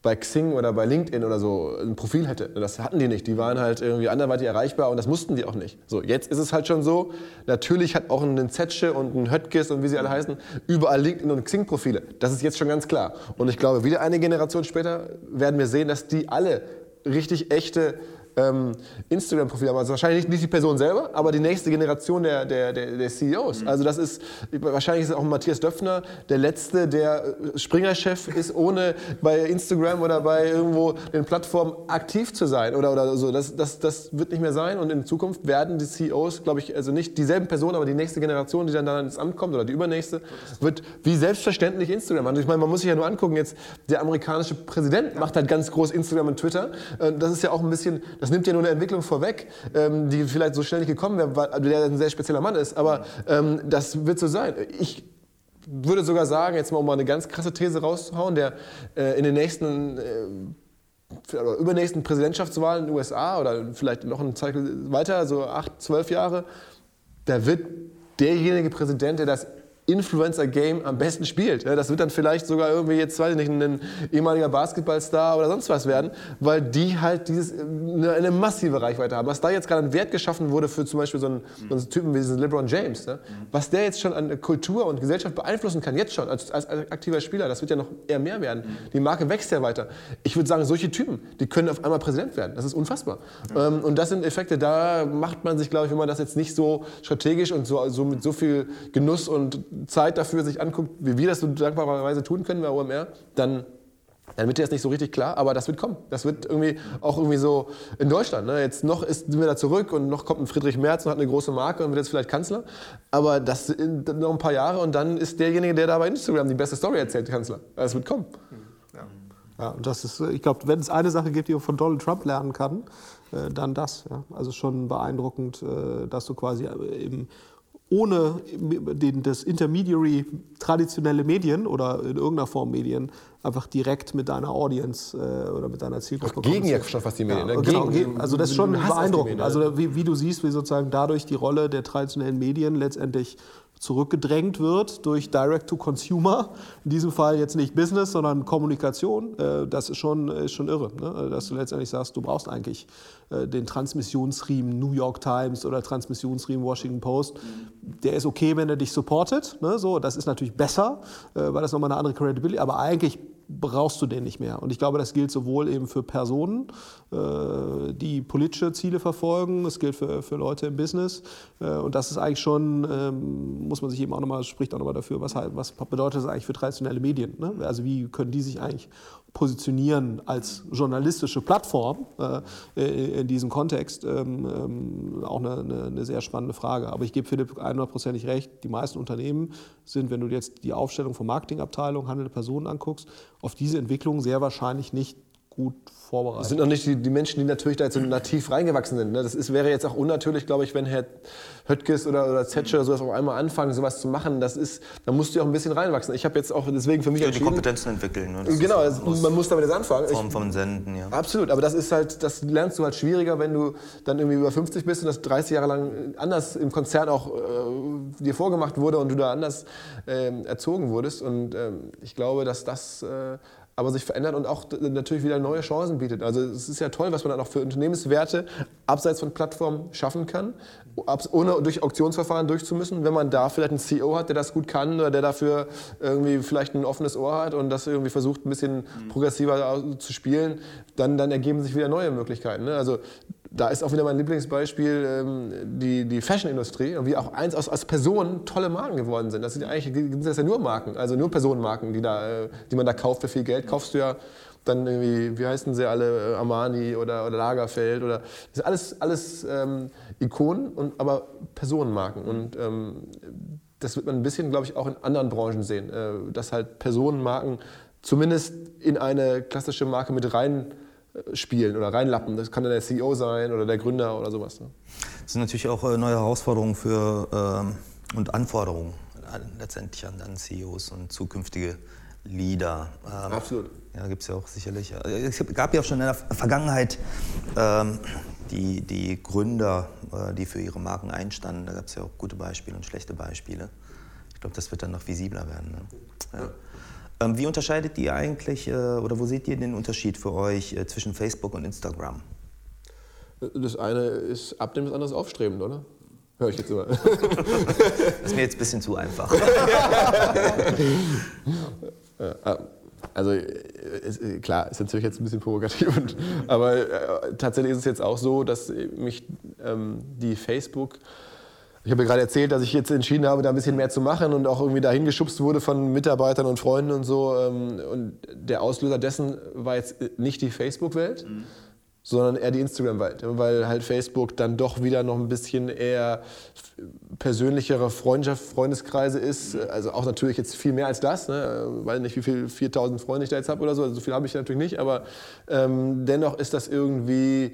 bei Xing oder bei LinkedIn oder so ein Profil hätte. Das hatten die nicht. Die waren halt irgendwie anderweitig erreichbar und das mussten die auch nicht. So, jetzt ist es halt schon so, natürlich hat auch ein Zetsche und ein Höttges und wie sie alle heißen, überall LinkedIn und Xing-Profile. Das ist jetzt schon ganz klar. Und ich glaube, wieder eine Generation später werden wir sehen, dass die alle richtig echte ähm, Instagram-Profil haben. Also wahrscheinlich nicht die Person selber, aber die nächste Generation der, der, der, der CEOs. Mhm. Also das ist, wahrscheinlich ist auch Matthias Döpfner der Letzte, der äh, Springer-Chef ist, ohne bei Instagram oder bei irgendwo den Plattformen aktiv zu sein oder, oder so. Das, das, das wird nicht mehr sein und in Zukunft werden die CEOs, glaube ich, also nicht dieselben Personen, aber die nächste Generation, die dann, dann ins Amt kommt oder die übernächste, wird wie selbstverständlich Instagram. Also ich meine, man muss sich ja nur angucken, jetzt der amerikanische Präsident macht halt ganz groß Instagram und Twitter. Äh, das ist ja auch ein bisschen, das nimmt ja nur eine Entwicklung vorweg, ähm, die vielleicht so schnell nicht gekommen wäre, weil der ein sehr spezieller Mann ist. Aber ähm, das wird so sein. Ich würde sogar sagen, jetzt mal um mal eine ganz krasse These rauszuhauen, der äh, in den nächsten äh, oder übernächsten Präsidentschaftswahlen in den USA oder vielleicht noch einen Zeit weiter, so acht, zwölf Jahre, da wird derjenige Präsident, der das Influencer-Game am besten spielt. Das wird dann vielleicht sogar irgendwie jetzt, weiß ich nicht, ein ehemaliger Basketballstar oder sonst was werden, weil die halt dieses, eine, massive Reichweite haben. Was da jetzt gerade an Wert geschaffen wurde für zum Beispiel so einen, so einen Typen wie diesen LeBron James, ne? was der jetzt schon an Kultur und Gesellschaft beeinflussen kann, jetzt schon als, als aktiver Spieler, das wird ja noch eher mehr werden. Die Marke wächst ja weiter. Ich würde sagen, solche Typen, die können auf einmal Präsident werden. Das ist unfassbar. Mhm. und das sind Effekte, da macht man sich, glaube ich, wenn man das jetzt nicht so strategisch und so, so mit so viel Genuss und Zeit dafür sich anguckt, wie wir das so dankbarerweise tun können bei OMR, dann dann wird dir das nicht so richtig klar, aber das wird kommen. Das wird irgendwie auch irgendwie so in Deutschland. Ne? Jetzt noch ist, sind wir da zurück und noch kommt ein Friedrich Merz und hat eine große Marke und wird jetzt vielleicht Kanzler. Aber das sind noch ein paar Jahre und dann ist derjenige, der da bei Instagram die beste Story erzählt, Kanzler. Das wird kommen. Ja. und das ist, ich glaube, wenn es eine Sache gibt, die man von Donald Trump lernen kann, äh, dann das. Ja? Also schon beeindruckend, äh, dass du quasi eben ohne den, das Intermediary traditionelle Medien oder in irgendeiner Form Medien einfach direkt mit deiner Audience äh, oder mit deiner Zielgruppe Gegen ja schon fast die Medien. Ja, ne? genau, gegen, also das ist schon beeindruckend. Also wie, wie, du siehst, wie sozusagen dadurch die Rolle der traditionellen Medien letztendlich zurückgedrängt wird durch Direct-to-Consumer. In diesem Fall jetzt nicht Business, sondern Kommunikation. Äh, das ist schon, ist schon irre, ne? dass du letztendlich sagst, du brauchst eigentlich äh, den Transmissionsriemen New York Times oder Transmissionsriemen Washington Post. Der ist okay, wenn er dich supportet. Ne? So, das ist natürlich besser, äh, weil das nochmal eine andere Credibility. Aber eigentlich brauchst du den nicht mehr. Und ich glaube, das gilt sowohl eben für Personen, äh, die politische Ziele verfolgen, es gilt für, für Leute im Business. Äh, und das ist eigentlich schon, ähm, muss man sich eben auch nochmal, spricht auch nochmal dafür, was, was bedeutet das eigentlich für traditionelle Medien? Ne? Also wie können die sich eigentlich positionieren als journalistische Plattform äh, in diesem Kontext, ähm, ähm, auch eine, eine, eine, sehr spannende Frage. Aber ich gebe Philipp 100%ig recht, die meisten Unternehmen sind, wenn du jetzt die Aufstellung von Marketingabteilung, handelnde Personen anguckst, auf diese Entwicklung sehr wahrscheinlich nicht gut vorbereitet. Das sind noch nicht die, die, Menschen, die natürlich da jetzt so nativ reingewachsen sind. Ne? Das ist, wäre jetzt auch unnatürlich, glaube ich, wenn Herr Höttges oder, oder Zetsche oder sowas auf einmal anfangen, sowas zu machen. Das ist, da musst du ja auch ein bisschen reinwachsen. Ich habe jetzt auch deswegen für mich ja, die Kompetenzen entwickeln. Ne? genau, das, man muss damit jetzt anfangen. Form vom Senden, ja. Absolut, aber das ist halt, das lernst du halt schwieriger, wenn du dann irgendwie über 50 bist und das 30 Jahre lang anders im Konzern auch äh, dir vorgemacht wurde und du da anders äh, erzogen wurdest. Und äh, ich glaube, dass das äh, aber sich verändert und auch natürlich wieder neue Chancen bietet. Also es ist ja toll, was man dann auch für Unternehmenswerte abseits von Plattformen schaffen kann, ohne durch Auktionsverfahren durchzumüssen. Wenn man da vielleicht einen CEO hat, der das gut kann oder der dafür irgendwie vielleicht ein offenes Ohr hat und das irgendwie versucht, ein bisschen progressiver zu spielen, dann, dann ergeben sich wieder neue Möglichkeiten. Ne? Also da ist auch wieder mein Lieblingsbeispiel ähm, die, die Fashion-Industrie und wie auch eins aus, aus Personen tolle Marken geworden sind. Das sind ja eigentlich sind das ja nur Marken, also nur Personenmarken, die, da, äh, die man da kauft für viel Geld. Kaufst du ja dann irgendwie, wie heißen sie alle, äh, Armani oder, oder Lagerfeld oder das sind alles, alles ähm, Ikonen, und, aber Personenmarken. Und ähm, das wird man ein bisschen, glaube ich, auch in anderen Branchen sehen, äh, dass halt Personenmarken zumindest in eine klassische Marke mit rein spielen oder reinlappen. Das kann dann der CEO sein oder der Gründer oder sowas. Ne? Das sind natürlich auch äh, neue Herausforderungen für, ähm, und Anforderungen letztendlich an, an CEOs und zukünftige Leader. Ähm, Absolut. Ja, gibt es ja auch sicherlich. Es gab ja auch schon in der Vergangenheit ähm, die, die Gründer, äh, die für ihre Marken einstanden. Da gab es ja auch gute Beispiele und schlechte Beispiele. Ich glaube, das wird dann noch visibler werden. Ne? Ja. Ähm, wie unterscheidet ihr eigentlich äh, oder wo seht ihr den Unterschied für euch äh, zwischen Facebook und Instagram? Das eine ist abnehmen, das andere ist aufstrebend, oder? Hör ich jetzt immer. das ist mir jetzt ein bisschen zu einfach. Ah, also ist, klar, ist natürlich jetzt ein bisschen provokativ, und, aber äh, tatsächlich ist es jetzt auch so, dass mich ähm, die Facebook ich habe gerade erzählt, dass ich jetzt entschieden habe, da ein bisschen mehr zu machen und auch irgendwie dahin geschubst wurde von Mitarbeitern und Freunden und so. Ähm, und der Auslöser dessen war jetzt nicht die Facebook-Welt, mhm. sondern eher die Instagram-Welt. Weil halt Facebook dann doch wieder noch ein bisschen eher persönlichere Freundschaft, Freundeskreise ist. Mhm. Also auch natürlich jetzt viel mehr als das. Ne? Weiß nicht, wie viel 4000 Freunde ich da jetzt habe oder so. Also so viel habe ich natürlich nicht. Aber ähm, dennoch ist das irgendwie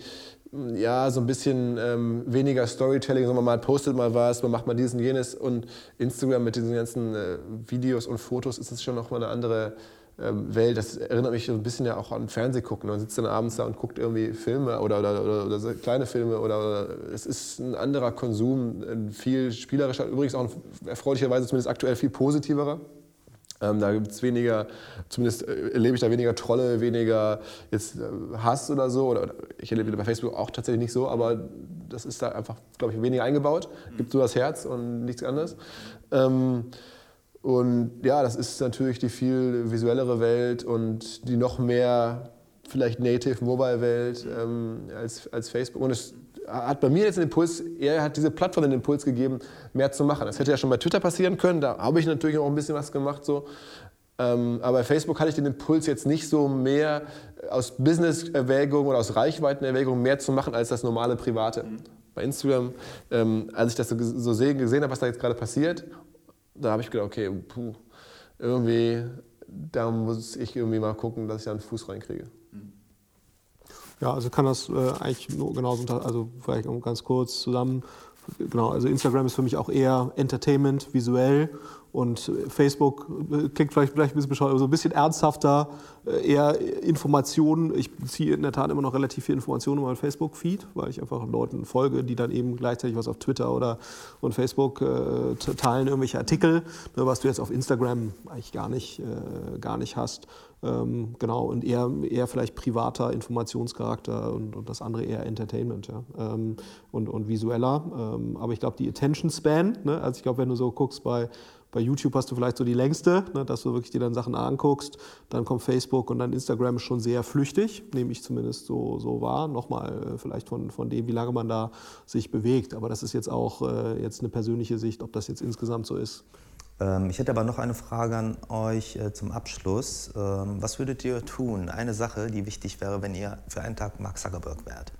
ja, so ein bisschen ähm, weniger Storytelling, sondern man postet mal was, man macht mal diesen, jenes und Instagram mit diesen ganzen äh, Videos und Fotos ist es schon nochmal eine andere ähm, Welt. Das erinnert mich so ein bisschen ja auch an Fernsehgucken. Man sitzt dann abends da und guckt irgendwie Filme oder, oder, oder, oder so kleine Filme oder, oder, es ist ein anderer Konsum, ein viel spielerischer, übrigens auch erfreulicherweise zumindest aktuell viel positiverer. Ähm, da gibt es weniger, zumindest äh, erlebe ich da weniger Trolle, weniger jetzt äh, Hass oder so. Oder, oder ich erlebe bei Facebook auch tatsächlich nicht so, aber das ist da einfach, glaube ich, weniger eingebaut. Gibt nur das Herz und nichts anderes. Ähm, und ja, das ist natürlich die viel visuellere Welt und die noch mehr vielleicht Native Mobile Welt ähm, als, als Facebook. Und es hat bei mir jetzt den Impuls, er hat diese Plattform den Impuls gegeben, mehr zu machen. Das hätte ja schon bei Twitter passieren können, da habe ich natürlich auch ein bisschen was gemacht. So. Ähm, aber bei Facebook hatte ich den Impuls jetzt nicht so mehr aus Business-Erwägungen oder aus Reichweitenerwägungen mehr zu machen als das normale Private. Mhm. Bei Instagram, ähm, als ich das so, so gesehen habe, was da jetzt gerade passiert, da habe ich gedacht, okay, puh, irgendwie, da muss ich irgendwie mal gucken, dass ich da einen Fuß reinkriege. Ja, also kann das äh, eigentlich nur genauso, also vielleicht ganz kurz zusammen. Genau, also Instagram ist für mich auch eher Entertainment, visuell und Facebook äh, klingt vielleicht, vielleicht ein bisschen bescheuert, aber so ein bisschen ernsthafter, äh, eher Informationen. Ich beziehe in der Tat immer noch relativ viel Informationen in meinen Facebook-Feed, weil ich einfach Leuten folge, die dann eben gleichzeitig was auf Twitter oder und Facebook äh, teilen, irgendwelche Artikel, ne, was du jetzt auf Instagram eigentlich gar nicht, äh, gar nicht hast. Ähm, genau, und eher, eher vielleicht privater Informationscharakter und, und das andere eher Entertainment ja? Ähm, und, und visueller. Ähm, aber ich glaube, die Attention Span, ne? also ich glaube, wenn du so guckst bei bei YouTube hast du vielleicht so die längste, ne, dass du wirklich dir dann Sachen anguckst. Dann kommt Facebook und dann Instagram schon sehr flüchtig, nehme ich zumindest so, so wahr. Nochmal äh, vielleicht von, von dem, wie lange man da sich bewegt. Aber das ist jetzt auch äh, jetzt eine persönliche Sicht, ob das jetzt insgesamt so ist. Ähm, ich hätte aber noch eine Frage an euch äh, zum Abschluss. Ähm, was würdet ihr tun? Eine Sache, die wichtig wäre, wenn ihr für einen Tag Mark Zuckerberg wärt.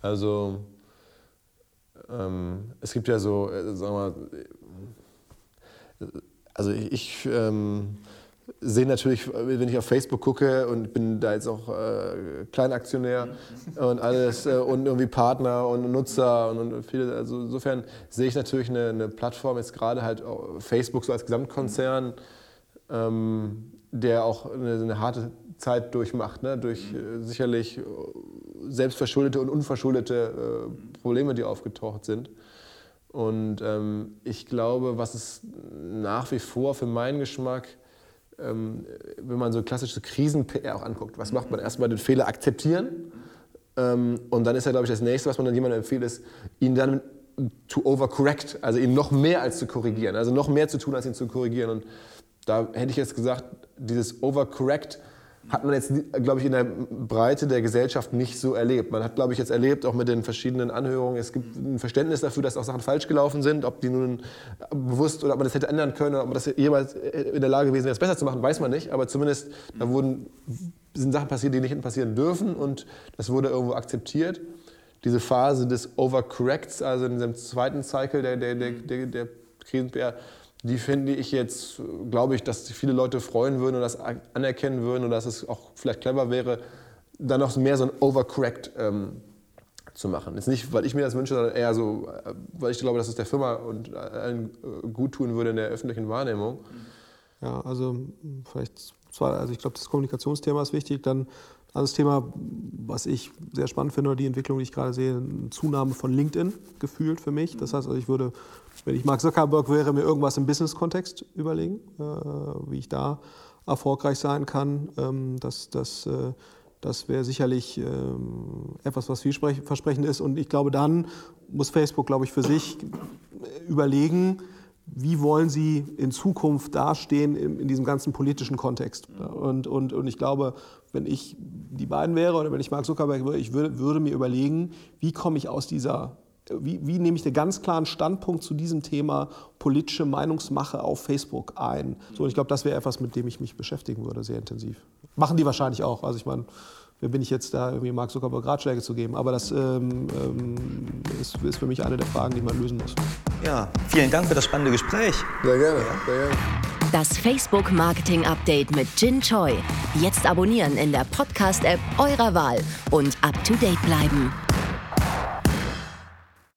Also, ähm, es gibt ja so, äh, sagen wir, also ich ähm, sehe natürlich, wenn ich auf Facebook gucke und bin da jetzt auch äh, Kleinaktionär und alles äh, und irgendwie Partner und Nutzer und, und viele, also insofern sehe ich natürlich eine, eine Plattform, jetzt gerade halt Facebook so als Gesamtkonzern, ähm, der auch eine, eine, harte Zeit durchmacht, ne? durch äh, sicherlich selbstverschuldete und unverschuldete äh, Probleme, die aufgetaucht sind. Und ähm, ich glaube, was es nach wie vor für meinen Geschmack, ähm, wenn man so klassische Krisen-PR auch anguckt, was macht man? Erstmal den Fehler akzeptieren. Ähm, und dann ist ja, glaube ich, das nächste, was man dann jemandem empfiehlt, ist, ihn dann to overcorrect, also ihn noch mehr als zu korrigieren, also noch mehr zu tun, als ihn zu korrigieren. Und da hätte ich jetzt gesagt, dieses overcorrect hat man jetzt, glaube ich, in der Breite der Gesellschaft nicht so erlebt. Man hat, glaube ich, jetzt erlebt, auch mit den verschiedenen Anhörungen, es gibt ein Verständnis dafür, dass auch Sachen falsch gelaufen sind. Ob die nun bewusst oder ob man das hätte ändern können oder ob man das jemals in der Lage gewesen wäre, es besser zu machen, weiß man nicht. Aber zumindest da wurden, sind Sachen passiert, die nicht hätten passieren dürfen und das wurde irgendwo akzeptiert. Diese Phase des Overcorrects, also in diesem zweiten Cycle der, der, der, der, der Krisen-PR, die finde ich jetzt, glaube ich, dass viele Leute freuen würden und das anerkennen würden und dass es auch vielleicht clever wäre, dann noch mehr so ein Overcorrect ähm, zu machen. Jetzt nicht, weil ich mir das wünsche, sondern eher so, äh, weil ich glaube, dass es der Firma und allen äh, gut tun würde in der öffentlichen Wahrnehmung. Ja, also vielleicht zwar, also ich glaube, das Kommunikationsthema ist wichtig. Dann also das Thema, was ich sehr spannend finde, die Entwicklung, die ich gerade sehe, eine Zunahme von LinkedIn gefühlt für mich. Das heißt, also ich würde, wenn ich Mark Zuckerberg wäre, mir irgendwas im Business-Kontext überlegen, äh, wie ich da erfolgreich sein kann. Ähm, das das, äh, das wäre sicherlich ähm, etwas, was vielversprechend ist. Und ich glaube, dann muss Facebook, glaube ich, für sich überlegen, wie wollen Sie in Zukunft dastehen in, in diesem ganzen politischen Kontext? Und, und, und ich glaube, wenn ich die beiden wäre oder wenn ich Mark Zuckerberg wäre, ich würde, würde mir überlegen, wie komme ich aus dieser, wie, wie nehme ich den ganz klaren Standpunkt zu diesem Thema politische Meinungsmache auf Facebook ein? So, und ich glaube, das wäre etwas, mit dem ich mich beschäftigen würde, sehr intensiv. Machen die wahrscheinlich auch. Also ich meine, wer bin ich jetzt da, irgendwie Mark Zuckerberg Ratschläge zu geben. Aber das ähm, ähm, ist, ist, für mich eine der Fragen, die man lösen muss. Ja, vielen Dank für das spannende Gespräch. Sehr gerne, sehr gerne. Das Facebook Marketing Update mit Jin Choi. Jetzt abonnieren in der Podcast-App eurer Wahl und up to date bleiben.